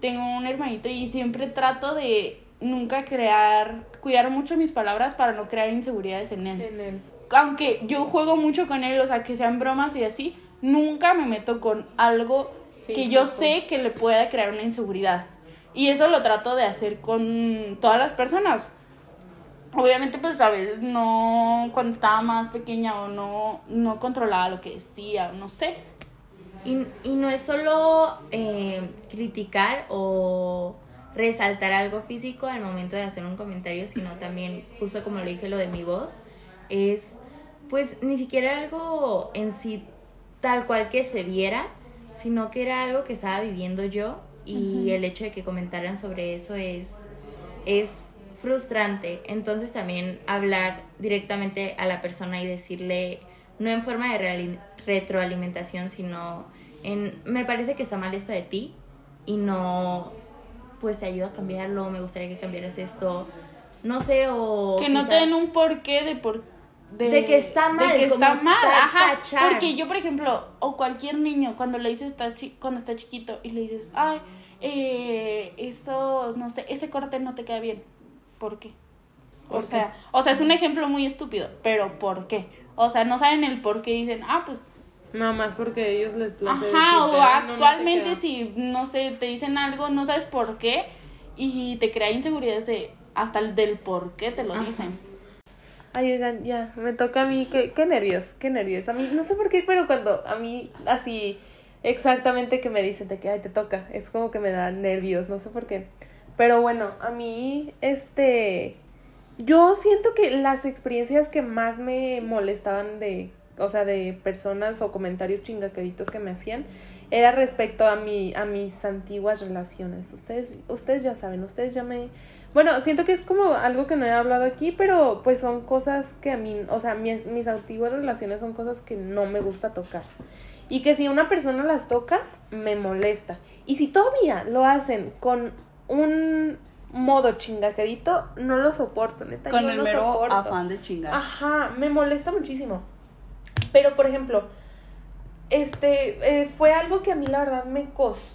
Speaker 5: Tengo un hermanito y siempre trato de nunca crear, cuidar mucho mis palabras para no crear inseguridades en él.
Speaker 1: En el...
Speaker 5: Aunque yo juego mucho con él, o sea, que sean bromas y así, nunca me meto con algo que yo sé que le pueda crear una inseguridad. Y eso lo trato de hacer con todas las personas. Obviamente, pues, a veces no, cuando estaba más pequeña o no, no controlaba lo que decía, o no sé.
Speaker 4: Y, y no es solo eh, criticar o resaltar algo físico al momento de hacer un comentario, sino también, justo como lo dije, lo de mi voz, es pues ni siquiera algo en sí tal cual que se viera, sino que era algo que estaba viviendo yo y el hecho de que comentaran sobre eso es, es frustrante. Entonces también hablar directamente a la persona y decirle, no en forma de retroalimentación, sino en, me parece que está mal esto de ti y no, pues te ayuda a cambiarlo, me gustaría que cambiaras esto, no sé, o...
Speaker 5: que no te den un porqué de por
Speaker 4: De que está mal,
Speaker 5: de que
Speaker 4: como
Speaker 5: está mal ajá
Speaker 4: tachar.
Speaker 5: porque yo por ejemplo o cualquier niño cuando le dices está chi- cuando está chiquito y le dices ay eh, eso no sé ese corte no te queda bien ¿por qué? o sea o sea es un ejemplo muy estúpido pero ¿por qué? o sea no saben el por qué y dicen ah pues
Speaker 1: Nada más porque ellos les place
Speaker 5: Ajá, o
Speaker 1: decirte, "Ah, no, no
Speaker 5: actualmente
Speaker 1: queda".
Speaker 5: si, no sé, te dicen algo, no sabes por qué, y te crea inseguridades de, hasta el del por qué te lo
Speaker 4: Ajá.
Speaker 5: dicen.
Speaker 1: Ay, oigan, ya, me toca a mí, qué, qué nervios, qué nervios. A mí, no sé por qué, pero cuando a mí así exactamente que me dicen de que, ay, te toca, es como que me da nervios, no sé por qué. Pero bueno, a mí, este, yo siento que las experiencias que más me molestaban de, o sea, de personas o comentarios chingaqueditos que me hacían, era respecto a mi, a mis antiguas relaciones. Ustedes, ustedes ya saben, ustedes ya me, bueno, siento que es como algo que no he hablado aquí, pero pues son cosas que a mí, o sea, mis, mis antiguas relaciones son cosas que no me gusta tocar. Y que si una persona las toca, me molesta. Y si todavía lo hacen con un modo chingaquedito, no lo soporto, neta.
Speaker 3: Con
Speaker 1: yo
Speaker 3: el
Speaker 1: no
Speaker 3: mero
Speaker 1: soporto.
Speaker 3: afán de chingar.
Speaker 1: Ajá, me molesta muchísimo. Pero, por ejemplo, este, eh, fue algo que a mí la verdad me costó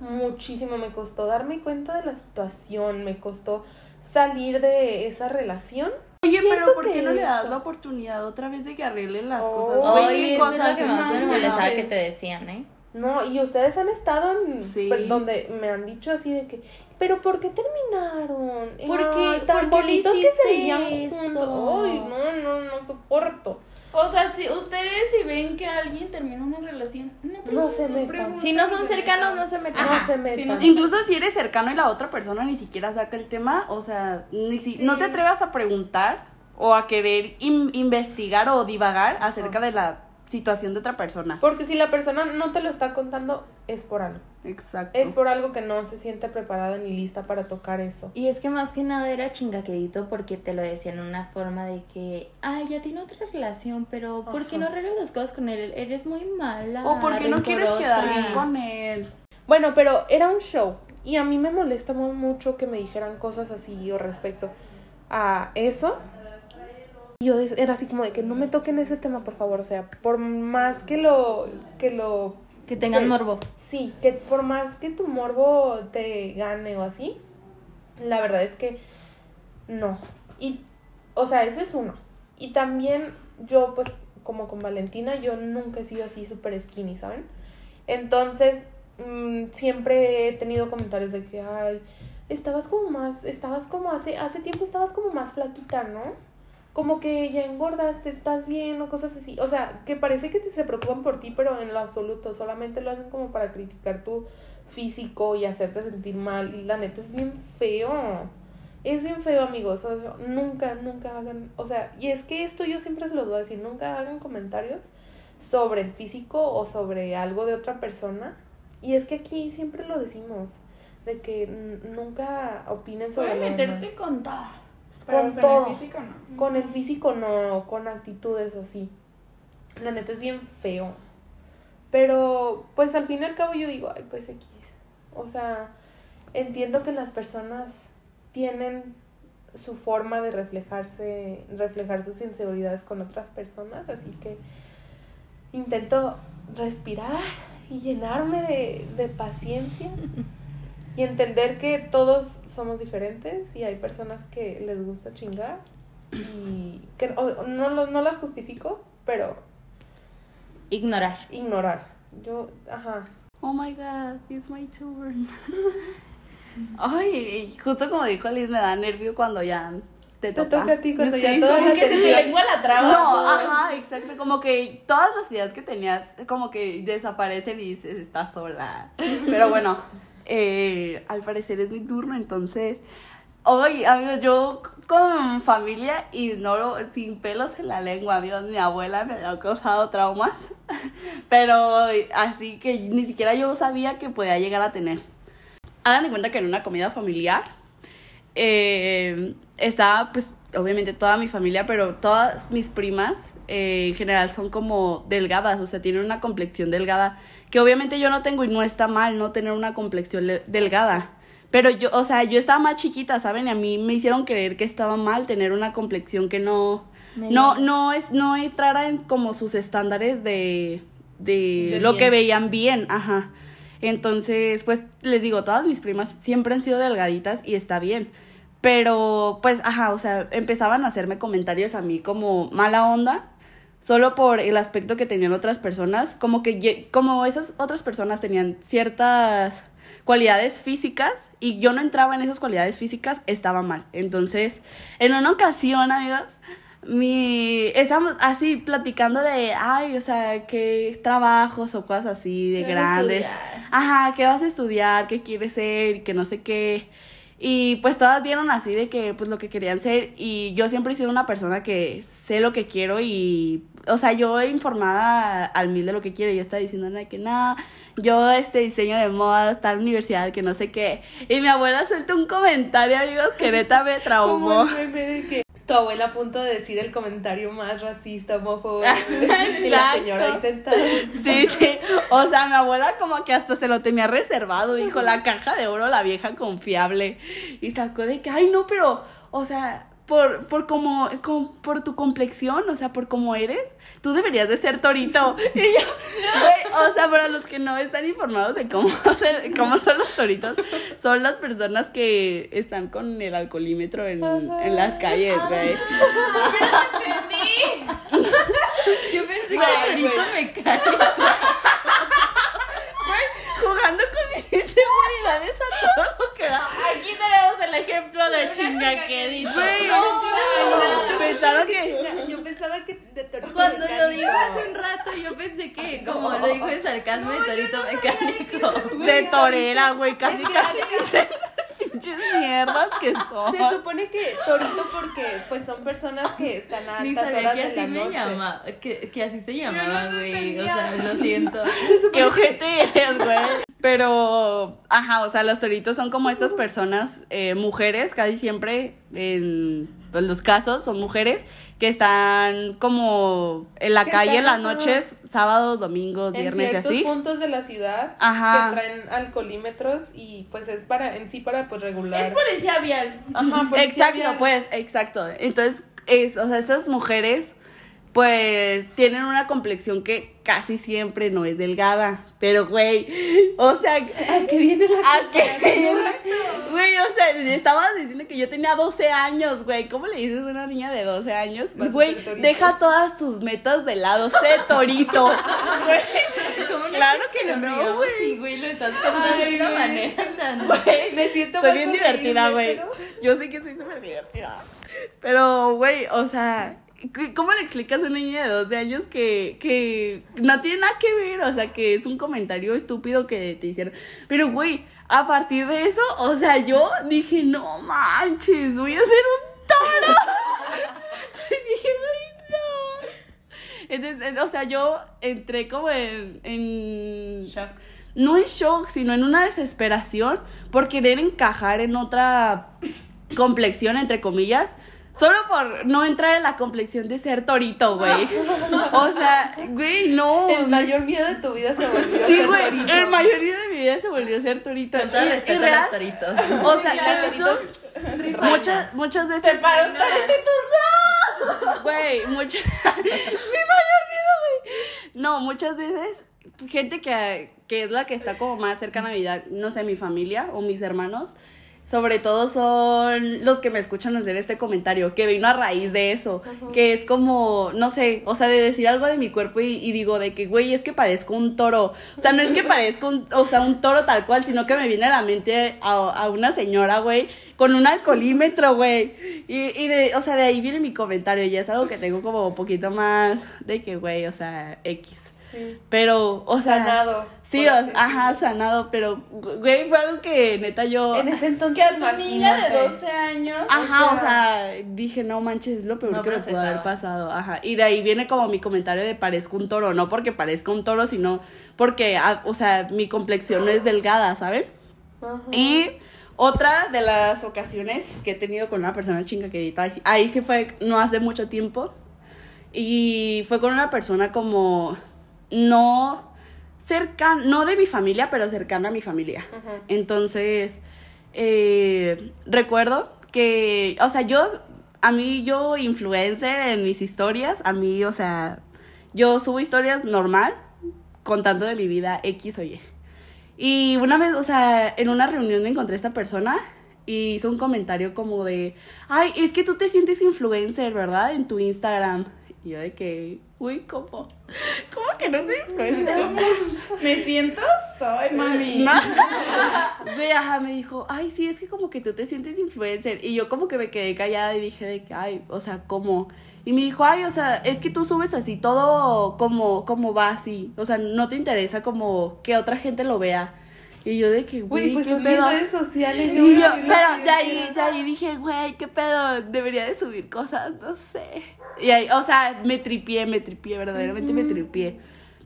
Speaker 1: muchísimo, me costó darme cuenta de la situación, me costó salir de esa relación.
Speaker 3: Oye,
Speaker 1: Siento
Speaker 3: pero ¿por qué no le das
Speaker 1: esto-
Speaker 3: la oportunidad otra vez de que arreglen las
Speaker 1: Oh.
Speaker 3: cosas?
Speaker 4: Oye, es
Speaker 3: cosas
Speaker 4: lo que más me
Speaker 3: están
Speaker 4: molestaba
Speaker 3: mal.
Speaker 4: que te decían, ¿eh?
Speaker 1: No, y ustedes han estado en
Speaker 3: Sí.
Speaker 1: donde me han dicho así de que, pero ¿por qué terminaron?
Speaker 4: ¿Por qué-
Speaker 1: Ay, tan
Speaker 4: por qué le
Speaker 1: bonitos que se veían juntos. Ay, no, no, no soporto.
Speaker 5: O sea, si ustedes si ven que alguien termina una relación, no,
Speaker 1: No se metan.
Speaker 4: Si no son cercanos, no se metan.
Speaker 1: No se
Speaker 5: si
Speaker 1: metan.
Speaker 5: no-
Speaker 3: Incluso si eres cercano y la otra persona ni siquiera saca el tema, o sea, ni si, no te atrevas a preguntar o a querer in- investigar o divagar acerca de la situación de otra persona.
Speaker 1: Porque si la persona no te lo está contando, es por algo.
Speaker 3: Exacto.
Speaker 1: Es por algo que no se siente preparada ni lista para tocar eso.
Speaker 4: Y es que más que nada era chingaquedito porque te lo decían en una forma de que, ay, ya tiene otra relación, pero ¿por qué no arreglas las cosas con él? Eres muy mala.
Speaker 3: O porque no quieres
Speaker 4: rencorosa".
Speaker 3: quedar bien con él.
Speaker 1: Bueno, pero era un show. Y a mí me molesta mu- mucho que me dijeran cosas así o respecto a eso. Y Yo era así como de que no me toquen ese tema, por favor. O sea, por más que lo. que lo.
Speaker 4: Que tengan
Speaker 1: Sí.
Speaker 4: morbo.
Speaker 1: Sí, que por más que tu morbo te gane o así, la verdad es que no. Y, o sea, ese es uno. Y también yo, pues, como con Valentina, yo nunca he sido así súper skinny, ¿saben? Entonces, mm, siempre he tenido comentarios de que, ay, estabas como más, estabas como hace, hace tiempo estabas como más flaquita, ¿no? Como que ya engordaste, estás bien o cosas así. O sea, que parece que te se preocupan por ti, pero en lo absoluto, solamente lo hacen como para criticar tu físico y hacerte sentir mal. Y la neta es bien feo. Es bien feo, amigos. O sea, nunca, nunca hagan. O sea, y es que esto yo siempre se los voy a decir. Nunca hagan comentarios sobre el físico o sobre algo de otra persona. Y es que aquí siempre lo decimos. De que nunca opinen sobre
Speaker 5: Pueden
Speaker 1: lo
Speaker 5: meterte con
Speaker 1: Con todo.
Speaker 5: el físico no.
Speaker 1: Con el físico no, con actitudes así. La neta es bien feo. Pero, pues al fin y al cabo yo digo, ay, pues X. O sea, entiendo que las personas tienen su forma de reflejarse, reflejar sus inseguridades con otras personas, así que intento respirar y llenarme de, de paciencia y entender que todos somos diferentes y hay personas que les gusta chingar y que o- no, no las justifico, pero
Speaker 4: Ignorar.
Speaker 1: ignorar. Yo, ajá.
Speaker 3: Oh my god, it's my turn. Ay, justo como dijo Liz, me da nervio cuando ya te
Speaker 1: Te
Speaker 3: toca.
Speaker 1: toca a ti cuando
Speaker 3: Sí,
Speaker 1: ya la
Speaker 5: que se me lengua la traba.
Speaker 3: No, ajá, exacto. Como que todas las ideas que tenías, como que desaparecen y dices, estás sola. Pero bueno, eh, al parecer es mi turno, entonces. Hoy, amigos, yo con familia y no lo- sin pelos en la lengua, amigos, mi abuela me había causado traumas. Pero así que ni siquiera yo sabía que podía llegar a tener. Hagan de cuenta que en una comida familiar eh, estaba pues obviamente toda mi familia, pero todas mis primas eh, en general son como delgadas, o sea, tienen una complexión delgada, que obviamente yo no tengo y no está mal no tener una complexión le- delgada. Pero yo, o sea, yo estaba más chiquita, ¿saben? Y a mí me hicieron creer que estaba mal tener una complexión que no, no, no es, no entrara en como sus estándares de, de,
Speaker 1: De
Speaker 3: lo
Speaker 1: bien.
Speaker 3: que veían bien, ajá. Entonces, pues les digo, todas mis primas siempre han sido delgaditas y está bien. Pero, pues, ajá, o sea, empezaban a hacerme comentarios a mí como mala onda, solo por el aspecto que tenían otras personas, como que como esas otras personas tenían ciertas cualidades físicas y yo no entraba en esas cualidades físicas, estaba mal. Entonces, en una ocasión, amigos, mi estábamos así platicando de, ay, o sea, qué trabajos o cosas así de
Speaker 5: ¿Qué vas a
Speaker 3: grandes. Ajá, qué vas a estudiar, qué quieres ser, que no sé qué. Y pues todas dieron así de que pues lo que querían ser y yo siempre he sido una persona que sé lo que quiero y o sea, yo he informada al mil de lo que quiero y yo estaba diciendo "No, que no, yo este diseño de moda, tal universidad, que no sé qué. Y mi abuela suelta un comentario, amigos, que neta me traumó.
Speaker 1: Tu abuela a punto de decir el comentario más racista, homófobo. y la señora ahí sentada.
Speaker 3: Sí, sí. O sea, mi abuela como que hasta se lo tenía reservado. Dijo, la caja de oro, la vieja confiable. Y sacó de que, ay, no, pero, o sea, por, por como, como- por tu complexión, o sea, por cómo eres, tú deberías de ser torito. Y yo, güey, o sea, para los que no están informados de cómo, ser- cómo son los toritos, son las personas que están con el alcoholímetro en, en las calles, güey.
Speaker 4: Yo pensé que ahorita
Speaker 3: güey.
Speaker 4: me cae.
Speaker 3: Jugando con mis inseguridades a todo lo que da.
Speaker 5: El ejemplo de chingaquedito.
Speaker 3: Güey, pensaron que.
Speaker 1: Yo pensaba que de torito
Speaker 2: Cuando lo dijo hace un rato, yo pensé que, como lo dijo en sarcasmo de torito mecánico.
Speaker 3: De torera, güey, casi casi pinches mierdas que son.
Speaker 1: Se supone que torito porque pues son personas que están a
Speaker 2: Ni
Speaker 1: altas
Speaker 2: sabía
Speaker 1: horas
Speaker 2: que
Speaker 1: de
Speaker 2: así
Speaker 1: la
Speaker 2: me
Speaker 1: noche.
Speaker 2: llama, que, que así se llamaba,
Speaker 5: no
Speaker 2: güey. O sea, lo siento.
Speaker 3: Qué ojete eres, güey. Pero, ajá, o sea, los toritos son como estas personas, eh, mujeres, casi siempre, en pues, los casos, son mujeres que están como en la calle en las noches, sábados, domingos,
Speaker 1: En
Speaker 3: viernes y
Speaker 1: ciertos
Speaker 3: así.
Speaker 1: puntos de la ciudad
Speaker 3: Ajá.
Speaker 1: que traen alcoholímetros y pues es para en sí para pues regular.
Speaker 5: Es policía vial.
Speaker 1: Ajá, policía
Speaker 3: Exacto,
Speaker 1: vial.
Speaker 3: pues, exacto. Entonces, es, o sea, estas mujeres, pues, tienen una complexión que casi siempre no es delgada. Pero, güey, o sea,
Speaker 1: ¿A qué viene la
Speaker 3: ¿a qué? Güey, o sea, estabas diciendo que yo tenía 12 años, güey. ¿Cómo le dices a una niña de 12 años? Güey, deja todas tus metas de lado, sé torito. Güey,
Speaker 2: ¿Cómo no
Speaker 3: Claro que
Speaker 2: lo
Speaker 3: no, güey.
Speaker 2: Sí, güey, lo estás contando de una manera tan...
Speaker 3: güey.
Speaker 1: Me siento
Speaker 3: Soy bien divertida, güey. Yo sé que soy súper divertida. Pero, güey, o sea, ¿cómo le explicas a una niña de 12 años que, que no tiene nada que ver? O sea, que es un comentario estúpido que te hicieron. Pero, güey, a partir de eso, o sea, yo dije, no manches, voy a ser un toro. dije, güey, no. Entonces, o sea, yo entré como en, en
Speaker 2: Shock.
Speaker 3: no en shock, sino en una desesperación por querer encajar en otra complexión, entre comillas, solo por no entrar en la complexión de ser torito, güey. O sea, güey, no.
Speaker 1: El mayor miedo de tu vida se volvió
Speaker 3: Sí,
Speaker 1: ser
Speaker 3: güey,
Speaker 1: torito.
Speaker 3: el mayoría de mi vida se volvió a ser torito.
Speaker 2: Con todo
Speaker 3: Y- y
Speaker 2: respeto a los toritos.
Speaker 3: O sea,
Speaker 2: Rifainas.
Speaker 3: muchas, muchas veces.
Speaker 5: Te paró un toritito.
Speaker 3: Güey, muchas. Mi mayor miedo, güey. No, muchas veces, gente que, que es la que está como más cercana a mi vida, no sé, mi familia o mis hermanos, sobre todo son los que me escuchan hacer este comentario, que vino a raíz de eso, que es como, no sé, o sea, de decir algo de mi cuerpo y, y digo de que, güey, es que parezco un toro. O sea, no es que parezco un, o sea, un toro tal cual, sino que me viene a la mente a, a una señora, güey, con un alcoholímetro, güey. Y, y de, o sea, de ahí viene mi comentario, y es algo que tengo como un poquito más de que, güey, o sea, X.
Speaker 1: Sí.
Speaker 3: Pero, o sea.
Speaker 1: Sanado,
Speaker 3: Sí, o- ajá, sanado, pero, güey, fue algo que neta yo.
Speaker 1: En ese entonces.
Speaker 5: Que a tu niña de
Speaker 1: imagínate.
Speaker 5: 12 años.
Speaker 3: Ajá, o sea, dije, no manches, es lo peor
Speaker 4: No
Speaker 3: que me pudo haber pasado. Ajá. Y de ahí viene como mi comentario de parezco un toro, no porque parezca un toro, sino porque, ah, o sea, mi complexión no es delgada, ¿saben?
Speaker 1: Ajá.
Speaker 3: Y otra de las ocasiones que he tenido con una persona chinga que ahí, ahí sí fue no hace mucho tiempo. Y fue con una persona como no cercana, no de mi familia, pero cercana a mi familia. Entonces, eh, recuerdo que, o sea, yo, a mí, yo influencer en mis historias, a mí, o sea, yo subo historias normal, contando de mi vida X o Y. Y una vez, o sea, en una reunión me encontré a esta persona y hizo un comentario como de, ay, es que tú te sientes influencer, ¿verdad? En tu Instagram. Y yo de que, uy, ¿cómo? ¿Cómo que no soy influencer?
Speaker 5: Me siento, soy mami.
Speaker 3: No. Güey, ajá, me dijo, ay, sí, es que como que tú te sientes influencer. Y yo como que me quedé callada y dije de que, ay, o sea, ¿cómo? Y me dijo, ay, o sea, es que tú subes así todo como, como va así. O sea, no te interesa como que otra gente lo vea. Y yo de que,
Speaker 1: Güey, pues
Speaker 3: qué pedo.
Speaker 1: redes sociales.
Speaker 3: Y
Speaker 1: yo
Speaker 3: pero de ahí, de ahí dije, güey, qué pedo, debería de subir cosas, no sé. Y ahí, o sea, me tripié, me tripié, verdaderamente me tripié.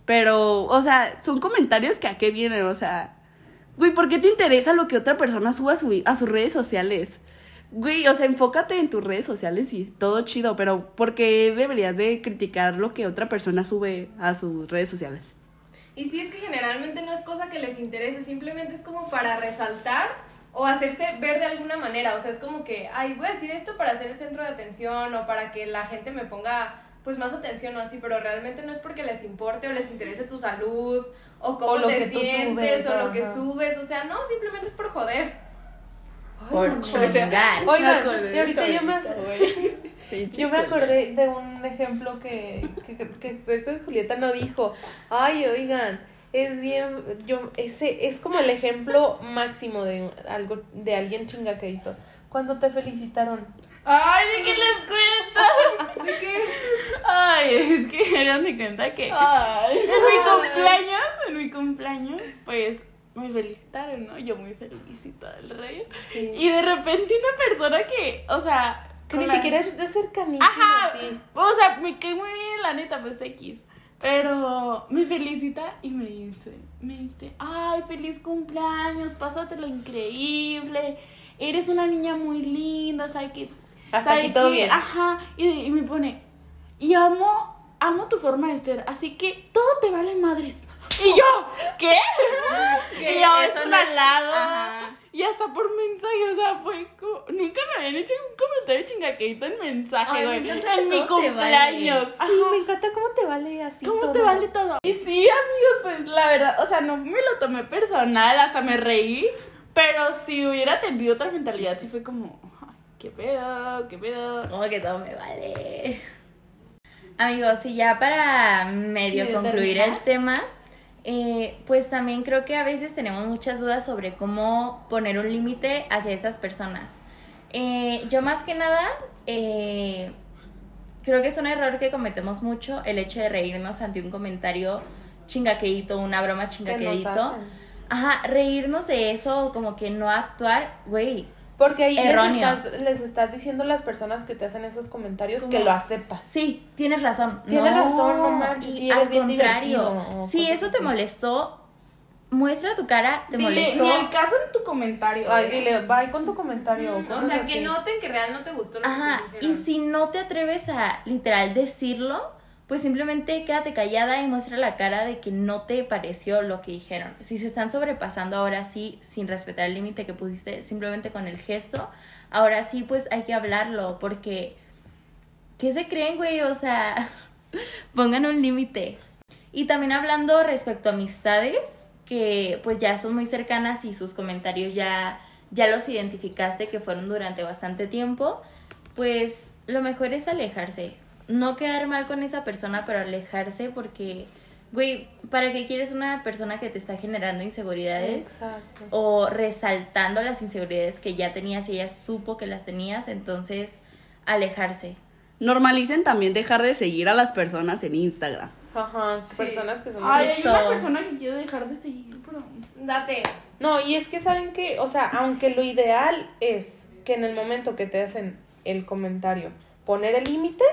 Speaker 3: Pero, o sea, son comentarios que a qué vienen, o sea, güey, ¿por qué te interesa lo que otra persona suba a, su- a sus redes sociales? Güey, o sea, enfócate en tus redes sociales y todo chido, pero ¿por qué deberías de criticar lo que otra persona sube a sus redes sociales?
Speaker 2: Y sí es que generalmente no es cosa que les interese, simplemente es como para resaltar o hacerse ver de alguna manera. O sea, es como que, ay, voy a decir esto para ser el centro de atención o para que la gente me ponga pues más atención o así, pero realmente no es porque les importe o les interese tu salud o cómo
Speaker 1: O lo
Speaker 2: te
Speaker 1: que
Speaker 2: sientes
Speaker 1: subes,
Speaker 2: o lo que
Speaker 1: ajá.
Speaker 2: subes. O sea, no, simplemente es por joder.
Speaker 4: Por chingar.
Speaker 1: Oigan, y ahorita yo me, yo me acordé de un ejemplo que, que, que, que Julieta no dijo. Ay, oigan, es bien, yo, ese es como el ejemplo máximo de algo, de alguien chingaquedito. Cuando te felicitaron.
Speaker 5: Ay, ¿de qué les cuento?
Speaker 2: ¿De qué?
Speaker 5: Ay, es que hagan de cuenta que
Speaker 3: Ay.
Speaker 5: en mi cumpleaños, en mi cumpleaños, pues me felicitaron, ¿no? Yo muy feliz y todo el rollo.
Speaker 1: Sí.
Speaker 5: Y de repente una persona que, o sea,
Speaker 1: que ni
Speaker 5: la-
Speaker 1: siquiera es de cercanísimo
Speaker 5: Ajá,
Speaker 1: a ti.
Speaker 5: o sea, me cae muy bien, la neta, pues X. Pero me felicita y me dice, me dice, ay, feliz cumpleaños, pásatelo increíble, eres una niña muy linda, ¿sabes qué?
Speaker 1: Hasta
Speaker 5: ¿sabe
Speaker 1: aquí todo bien.
Speaker 5: Ajá, y, y me pone, y amo, amo tu forma de ser, así que todo te vale madres. Y yo, ¿qué?
Speaker 2: ¿Qué?
Speaker 5: Y yo, es un
Speaker 3: no es-
Speaker 5: halago.
Speaker 3: Ajá.
Speaker 5: Y hasta por mensaje, o sea, fue como, nunca me habían hecho un comentario chingaqueito en mensaje,
Speaker 4: Ay,
Speaker 5: güey.
Speaker 4: encanta
Speaker 5: En mi
Speaker 4: cómo te
Speaker 5: cumpleaños.
Speaker 1: Sí,
Speaker 5: Ajá.
Speaker 1: me encanta cómo te vale así.
Speaker 5: ¿Cómo
Speaker 1: todo.
Speaker 5: te vale todo? Y sí, amigos, pues la verdad, o sea, no me lo tomé personal, hasta me reí. Pero si hubiera tenido otra mentalidad, sí fue como, ay, ¿qué pedo? ¿Qué pedo?
Speaker 4: Como que todo me vale. Amigos, y ya para medio
Speaker 1: ¿Y
Speaker 4: concluir
Speaker 1: terminar?
Speaker 4: el tema, eh, pues también creo que a veces tenemos muchas dudas sobre cómo poner un límite hacia estas personas. Eh, yo más que nada, eh, creo que es un error que cometemos mucho el hecho de reírnos ante un comentario chingaquedito, una broma chingaquedito. Ajá, reírnos de eso, como que no actuar, güey.
Speaker 1: Porque ahí les
Speaker 4: Erróneo.
Speaker 1: estás, les estás diciendo a las personas que te hacen esos comentarios que lo aceptas.
Speaker 4: Sí, tienes razón.
Speaker 1: Tienes razón, no manches,
Speaker 4: y
Speaker 1: sí, eres
Speaker 4: al
Speaker 1: bien
Speaker 4: contrario, si eso te
Speaker 1: así.
Speaker 4: molestó, muestra tu cara, te
Speaker 5: Dile,
Speaker 4: molestó.
Speaker 5: ni el caso en tu comentario.
Speaker 1: Ay,
Speaker 5: güey.
Speaker 1: dile, bye con tu comentario.
Speaker 2: Mm, o
Speaker 1: cosas
Speaker 2: sea,
Speaker 1: así.
Speaker 2: que noten que real no te gustó lo
Speaker 4: Ajá,
Speaker 2: que te
Speaker 4: y si no te atreves a literal decirlo, pues simplemente quédate callada y muestra la cara de que no te pareció lo que dijeron. Si se están sobrepasando ahora sí, sin respetar el límite que pusiste, simplemente con el gesto, ahora sí, pues hay que hablarlo, porque ¿qué se creen, güey? O sea, pongan un límite. Y también hablando respecto a amistades, que pues ya son muy cercanas y sus comentarios ya, ya los identificaste que fueron durante bastante tiempo, pues lo mejor es alejarse. No quedar mal con esa persona, pero alejarse porque, güey, ¿para qué quieres una persona que te está generando inseguridades?
Speaker 1: Exacto.
Speaker 4: o resaltando las inseguridades que ya tenías y ella supo que las tenías, entonces alejarse.
Speaker 3: Normalicen también dejar de seguir a las personas en Instagram.
Speaker 1: Ajá,
Speaker 2: Sí.
Speaker 1: personas que son
Speaker 5: Ay, hay una persona que quiero dejar de seguir, pero...
Speaker 2: Date.
Speaker 1: No, y es que saben que, o sea, aunque lo ideal es que en el momento que te hacen el comentario poner el límite,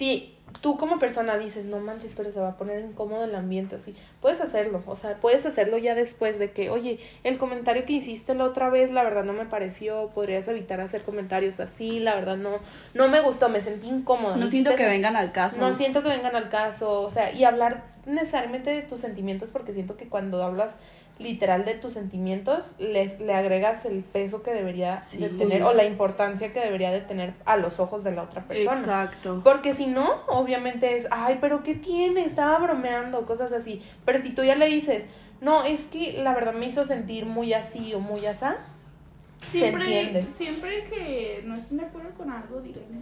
Speaker 1: si tú como persona dices, no manches, pero se va a poner incómodo el ambiente, así, puedes hacerlo, o sea, puedes hacerlo ya después de que, oye, el comentario que hiciste la otra vez, la verdad no me pareció, podrías evitar hacer comentarios así, la verdad no, no me gustó, me sentí incómoda.
Speaker 3: No siento que vengan al caso.
Speaker 1: no siento que vengan al caso, o sea, y hablar necesariamente de tus sentimientos, porque siento que cuando hablas literal de tus sentimientos, les, le agregas el peso que debería
Speaker 3: Sí.
Speaker 1: de tener o la importancia que debería de tener a los ojos de la otra persona.
Speaker 3: Exacto.
Speaker 1: Porque si no, obviamente es, ay, pero ¿qué tiene? Estaba bromeando, cosas así. Pero si tú ya le dices, no, es que la verdad me hizo sentir muy así o muy asá, se entiende.
Speaker 5: Siempre, siempre que no estén de acuerdo con algo, díganme.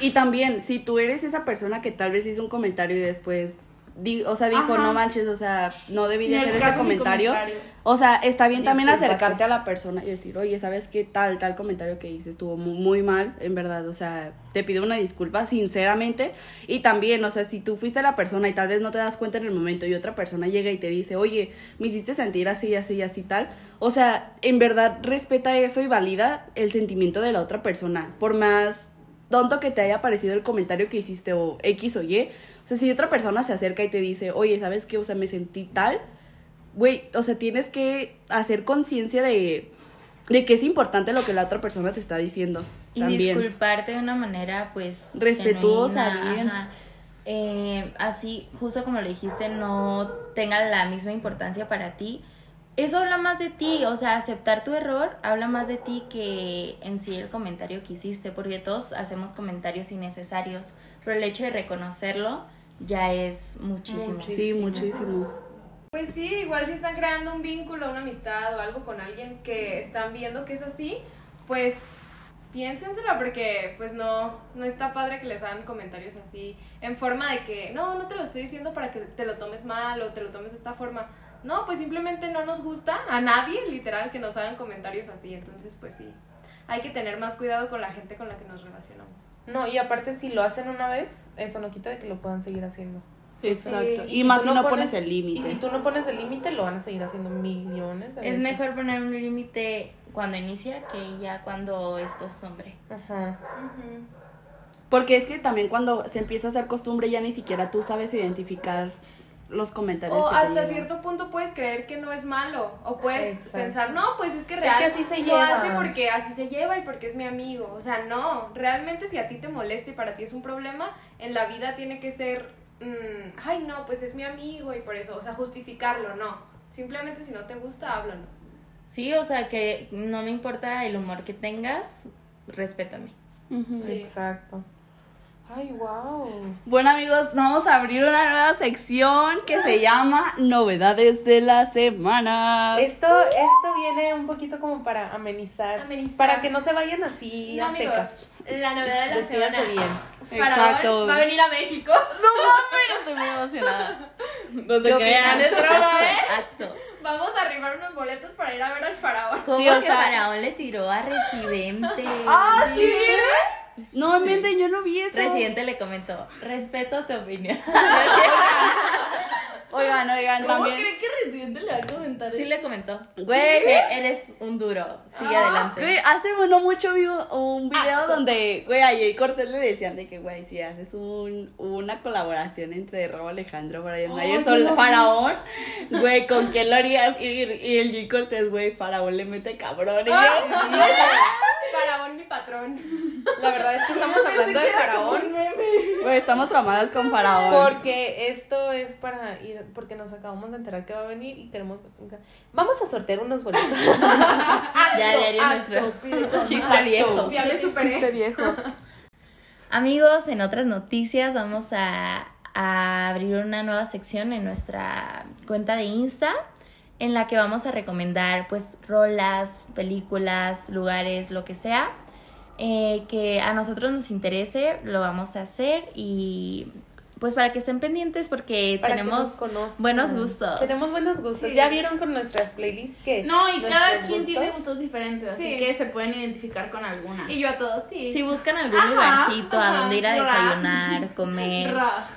Speaker 3: Y también, si tú eres esa persona que tal vez hizo un comentario y después, di- o sea, dijo,
Speaker 5: Ajá.
Speaker 3: no manches, o sea, no debí de hacer este
Speaker 5: mi
Speaker 3: comentario.
Speaker 5: comentario.
Speaker 3: O sea, está bien también acercarte a la persona y decir, oye, ¿sabes qué tal, tal comentario que hice estuvo mu- muy, mal, en verdad? O sea, te pido una disculpa, sinceramente. Y también, o sea, si tú fuiste la persona y tal vez no te das cuenta en el momento y otra persona llega y te dice, oye, me hiciste sentir así, así, así, tal. O sea, en verdad respeta eso y valida el sentimiento de la otra persona. Por más tonto que te haya parecido el comentario que hiciste o X o Y. O sea, si otra persona se acerca y te dice, oye, ¿sabes qué? O sea, me sentí tal. Güey, o sea, tienes que hacer conciencia de, de que es importante lo que la otra persona te está diciendo.
Speaker 4: Y
Speaker 3: también.
Speaker 4: disculparte de una manera, pues...
Speaker 3: Respetuosa,
Speaker 4: genuina,
Speaker 3: bien.
Speaker 4: ajá. Eh, así, justo como le dijiste, no tenga la misma importancia para ti. Eso habla más de ti, o sea, aceptar tu error habla más de ti que en sí el comentario que hiciste, porque todos hacemos comentarios innecesarios, pero el hecho de reconocerlo ya es muchísimo.
Speaker 1: Muchísimo.
Speaker 3: Sí, muchísimo.
Speaker 2: Pues sí, igual si están creando un vínculo, una amistad o algo con alguien que están viendo que es así, pues piénsenselo porque pues no, no está padre que les hagan comentarios así en forma de que no, no te lo estoy diciendo para que te lo tomes mal o te lo tomes de esta forma. No, pues simplemente no nos gusta a nadie, literal, que nos hagan comentarios así. Entonces, pues sí, hay que tener más cuidado con la gente con la que nos relacionamos.
Speaker 1: No, y aparte si lo hacen una vez, eso no quita de que lo puedan seguir haciendo.
Speaker 3: Exacto.
Speaker 2: Sí.
Speaker 3: Y, más si no
Speaker 1: pones-
Speaker 3: pones el
Speaker 1: Y si
Speaker 3: límite.
Speaker 1: tú no pones el límite, lo van a seguir haciendo millones de
Speaker 4: Es
Speaker 1: veces.
Speaker 4: mejor poner un límite cuando inicia que ya cuando es costumbre.
Speaker 1: Ajá.
Speaker 3: Porque es que también cuando se empieza a hacer costumbre ya ni siquiera tú sabes identificar los comentarios.
Speaker 2: O
Speaker 3: que
Speaker 2: hasta cierto punto puedes creer que no es malo. O puedes
Speaker 1: Exacto.
Speaker 2: pensar, no, pues es que real.
Speaker 1: que así se
Speaker 2: lo hace porque así se lleva y porque es mi amigo. O sea, no. Realmente si a ti te molesta y para ti es un problema, en la vida tiene que ser, mm, ay, no, pues es mi amigo y por eso. O sea, justificarlo, no. Simplemente si no te gusta, háblalo.
Speaker 4: Sí, o sea que no me importa el humor que tengas, respétame.
Speaker 2: Sí.
Speaker 1: Exacto. Ay, wow.
Speaker 3: Bueno amigos, vamos a abrir una nueva sección que se llama Novedades de la Semana.
Speaker 1: Esto, esto viene un poquito como para amenizar.
Speaker 2: Amenizar.
Speaker 1: Para que no se vayan así
Speaker 2: No,
Speaker 1: a
Speaker 2: amigos,
Speaker 1: secas.
Speaker 2: la novedad de la
Speaker 1: Despídanse
Speaker 2: semana.
Speaker 1: bien.
Speaker 2: Faraón
Speaker 3: Exacto.
Speaker 2: va a venir a México.
Speaker 3: Estoy muy emocionada. No se
Speaker 1: ¿Qué
Speaker 3: crean,
Speaker 1: opinan?
Speaker 3: es broma, ¿eh?
Speaker 4: Exacto.
Speaker 2: Vamos a arribar unos boletos para ir a ver al faraón.
Speaker 4: ¿Cómo
Speaker 3: Sí, o
Speaker 4: que
Speaker 3: sea-
Speaker 4: Faraón le tiró a Residente?
Speaker 1: Ah,
Speaker 3: No, mienten, yo no vi eso.
Speaker 4: Residente le comentó, respeto tu opinión.
Speaker 3: Oigan, oigan,
Speaker 5: ¿Cómo
Speaker 3: también.
Speaker 5: cree que Residente le va a comentar
Speaker 4: Sí le comentó.
Speaker 3: Güey.
Speaker 4: Que eres un duro. Sigue adelante.
Speaker 3: Güey, hace no mucho vi un- un video donde, güey, a Jay Cortés le decían de que, güey, si haces un, una colaboración entre Robo Alejandro, Brian Mayer,
Speaker 5: yo
Speaker 3: Sol. Faraón, güey, ¿con quién lo harías? Y, y el Jay Cortés, güey, Faraón le mete cabrón. Y yo,
Speaker 2: Faraón, mi patrón.
Speaker 1: La verdad es que estamos hablando de faraón.
Speaker 3: güey, estamos tramadas con Faraón.
Speaker 1: Porque esto es para ir, porque nos acabamos de enterar que va a venir y queremos. Vamos a sortear unos boletos.
Speaker 4: Ya diario nuestro chiste viejo.
Speaker 2: Ya superé.
Speaker 3: viejo.
Speaker 4: Amigos, en otras noticias vamos a, a abrir una nueva sección en nuestra cuenta de Insta. en la que vamos a recomendar pues rolas, películas, lugares, lo que sea, eh, que a nosotros nos interese, lo vamos a hacer y pues para que estén pendientes porque
Speaker 1: Para
Speaker 4: tenemos buenos gustos.
Speaker 1: Tenemos buenos gustos.
Speaker 5: Sí.
Speaker 1: Ya vieron con nuestras playlists que.
Speaker 5: No, y cada quien tiene
Speaker 1: gustos-
Speaker 5: diferentes,
Speaker 2: Sí.
Speaker 5: así que se pueden identificar con alguna.
Speaker 2: Y yo a todos, sí.
Speaker 4: Si buscan algún
Speaker 5: Ajá,
Speaker 4: lugarcito a donde ir a
Speaker 5: ra.
Speaker 4: desayunar, comer,
Speaker 2: Ra.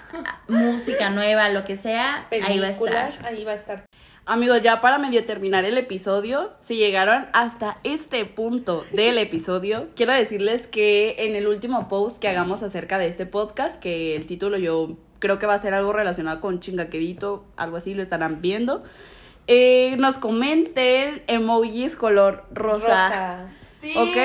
Speaker 4: música nueva, lo que sea, ahí va a estar.
Speaker 1: ahí va a estar.
Speaker 3: Amigos, ya para medio terminar el episodio, si llegaron hasta este punto del episodio, quiero decirles que en el último post que hagamos acerca de este podcast, que el título yo creo que va a ser algo relacionado con chingaquerito, algo así, lo estarán viendo, eh, nos comenten emojis color rosa.
Speaker 1: Rosa.
Speaker 5: Sí.
Speaker 3: ¿Ok?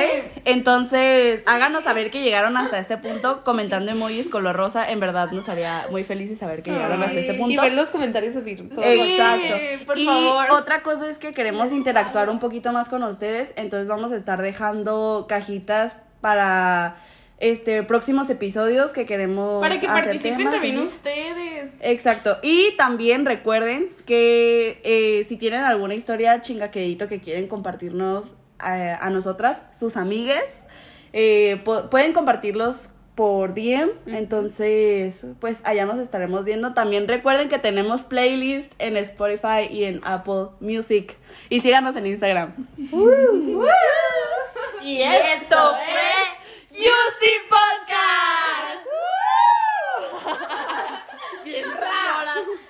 Speaker 3: Entonces, háganos saber que llegaron hasta este punto comentando emojis color rosa. En verdad nos haría muy felices saber que llegaron hasta este punto.
Speaker 1: Y ver los comentarios así.
Speaker 3: Exacto.
Speaker 5: por
Speaker 3: y
Speaker 5: favor.
Speaker 3: otra cosa es que queremos interactuar un poquito más con ustedes, entonces vamos a estar dejando cajitas para este próximos episodios que queremos
Speaker 5: Para que
Speaker 3: hacer
Speaker 5: participen
Speaker 3: temas,
Speaker 5: también
Speaker 3: ¿sí?
Speaker 5: ustedes.
Speaker 3: Exacto. Y también recuerden que eh, si tienen alguna historia chingaquedito que quieren compartirnos a, a nosotras, sus amigues, eh, pu- pueden compartirlos por DM. Entonces, pues allá nos estaremos viendo. También recuerden que tenemos playlist en Spotify y en Apple Music. Y síganos en Instagram.
Speaker 5: Y esto fue
Speaker 3: Yusi Podcast.
Speaker 5: bien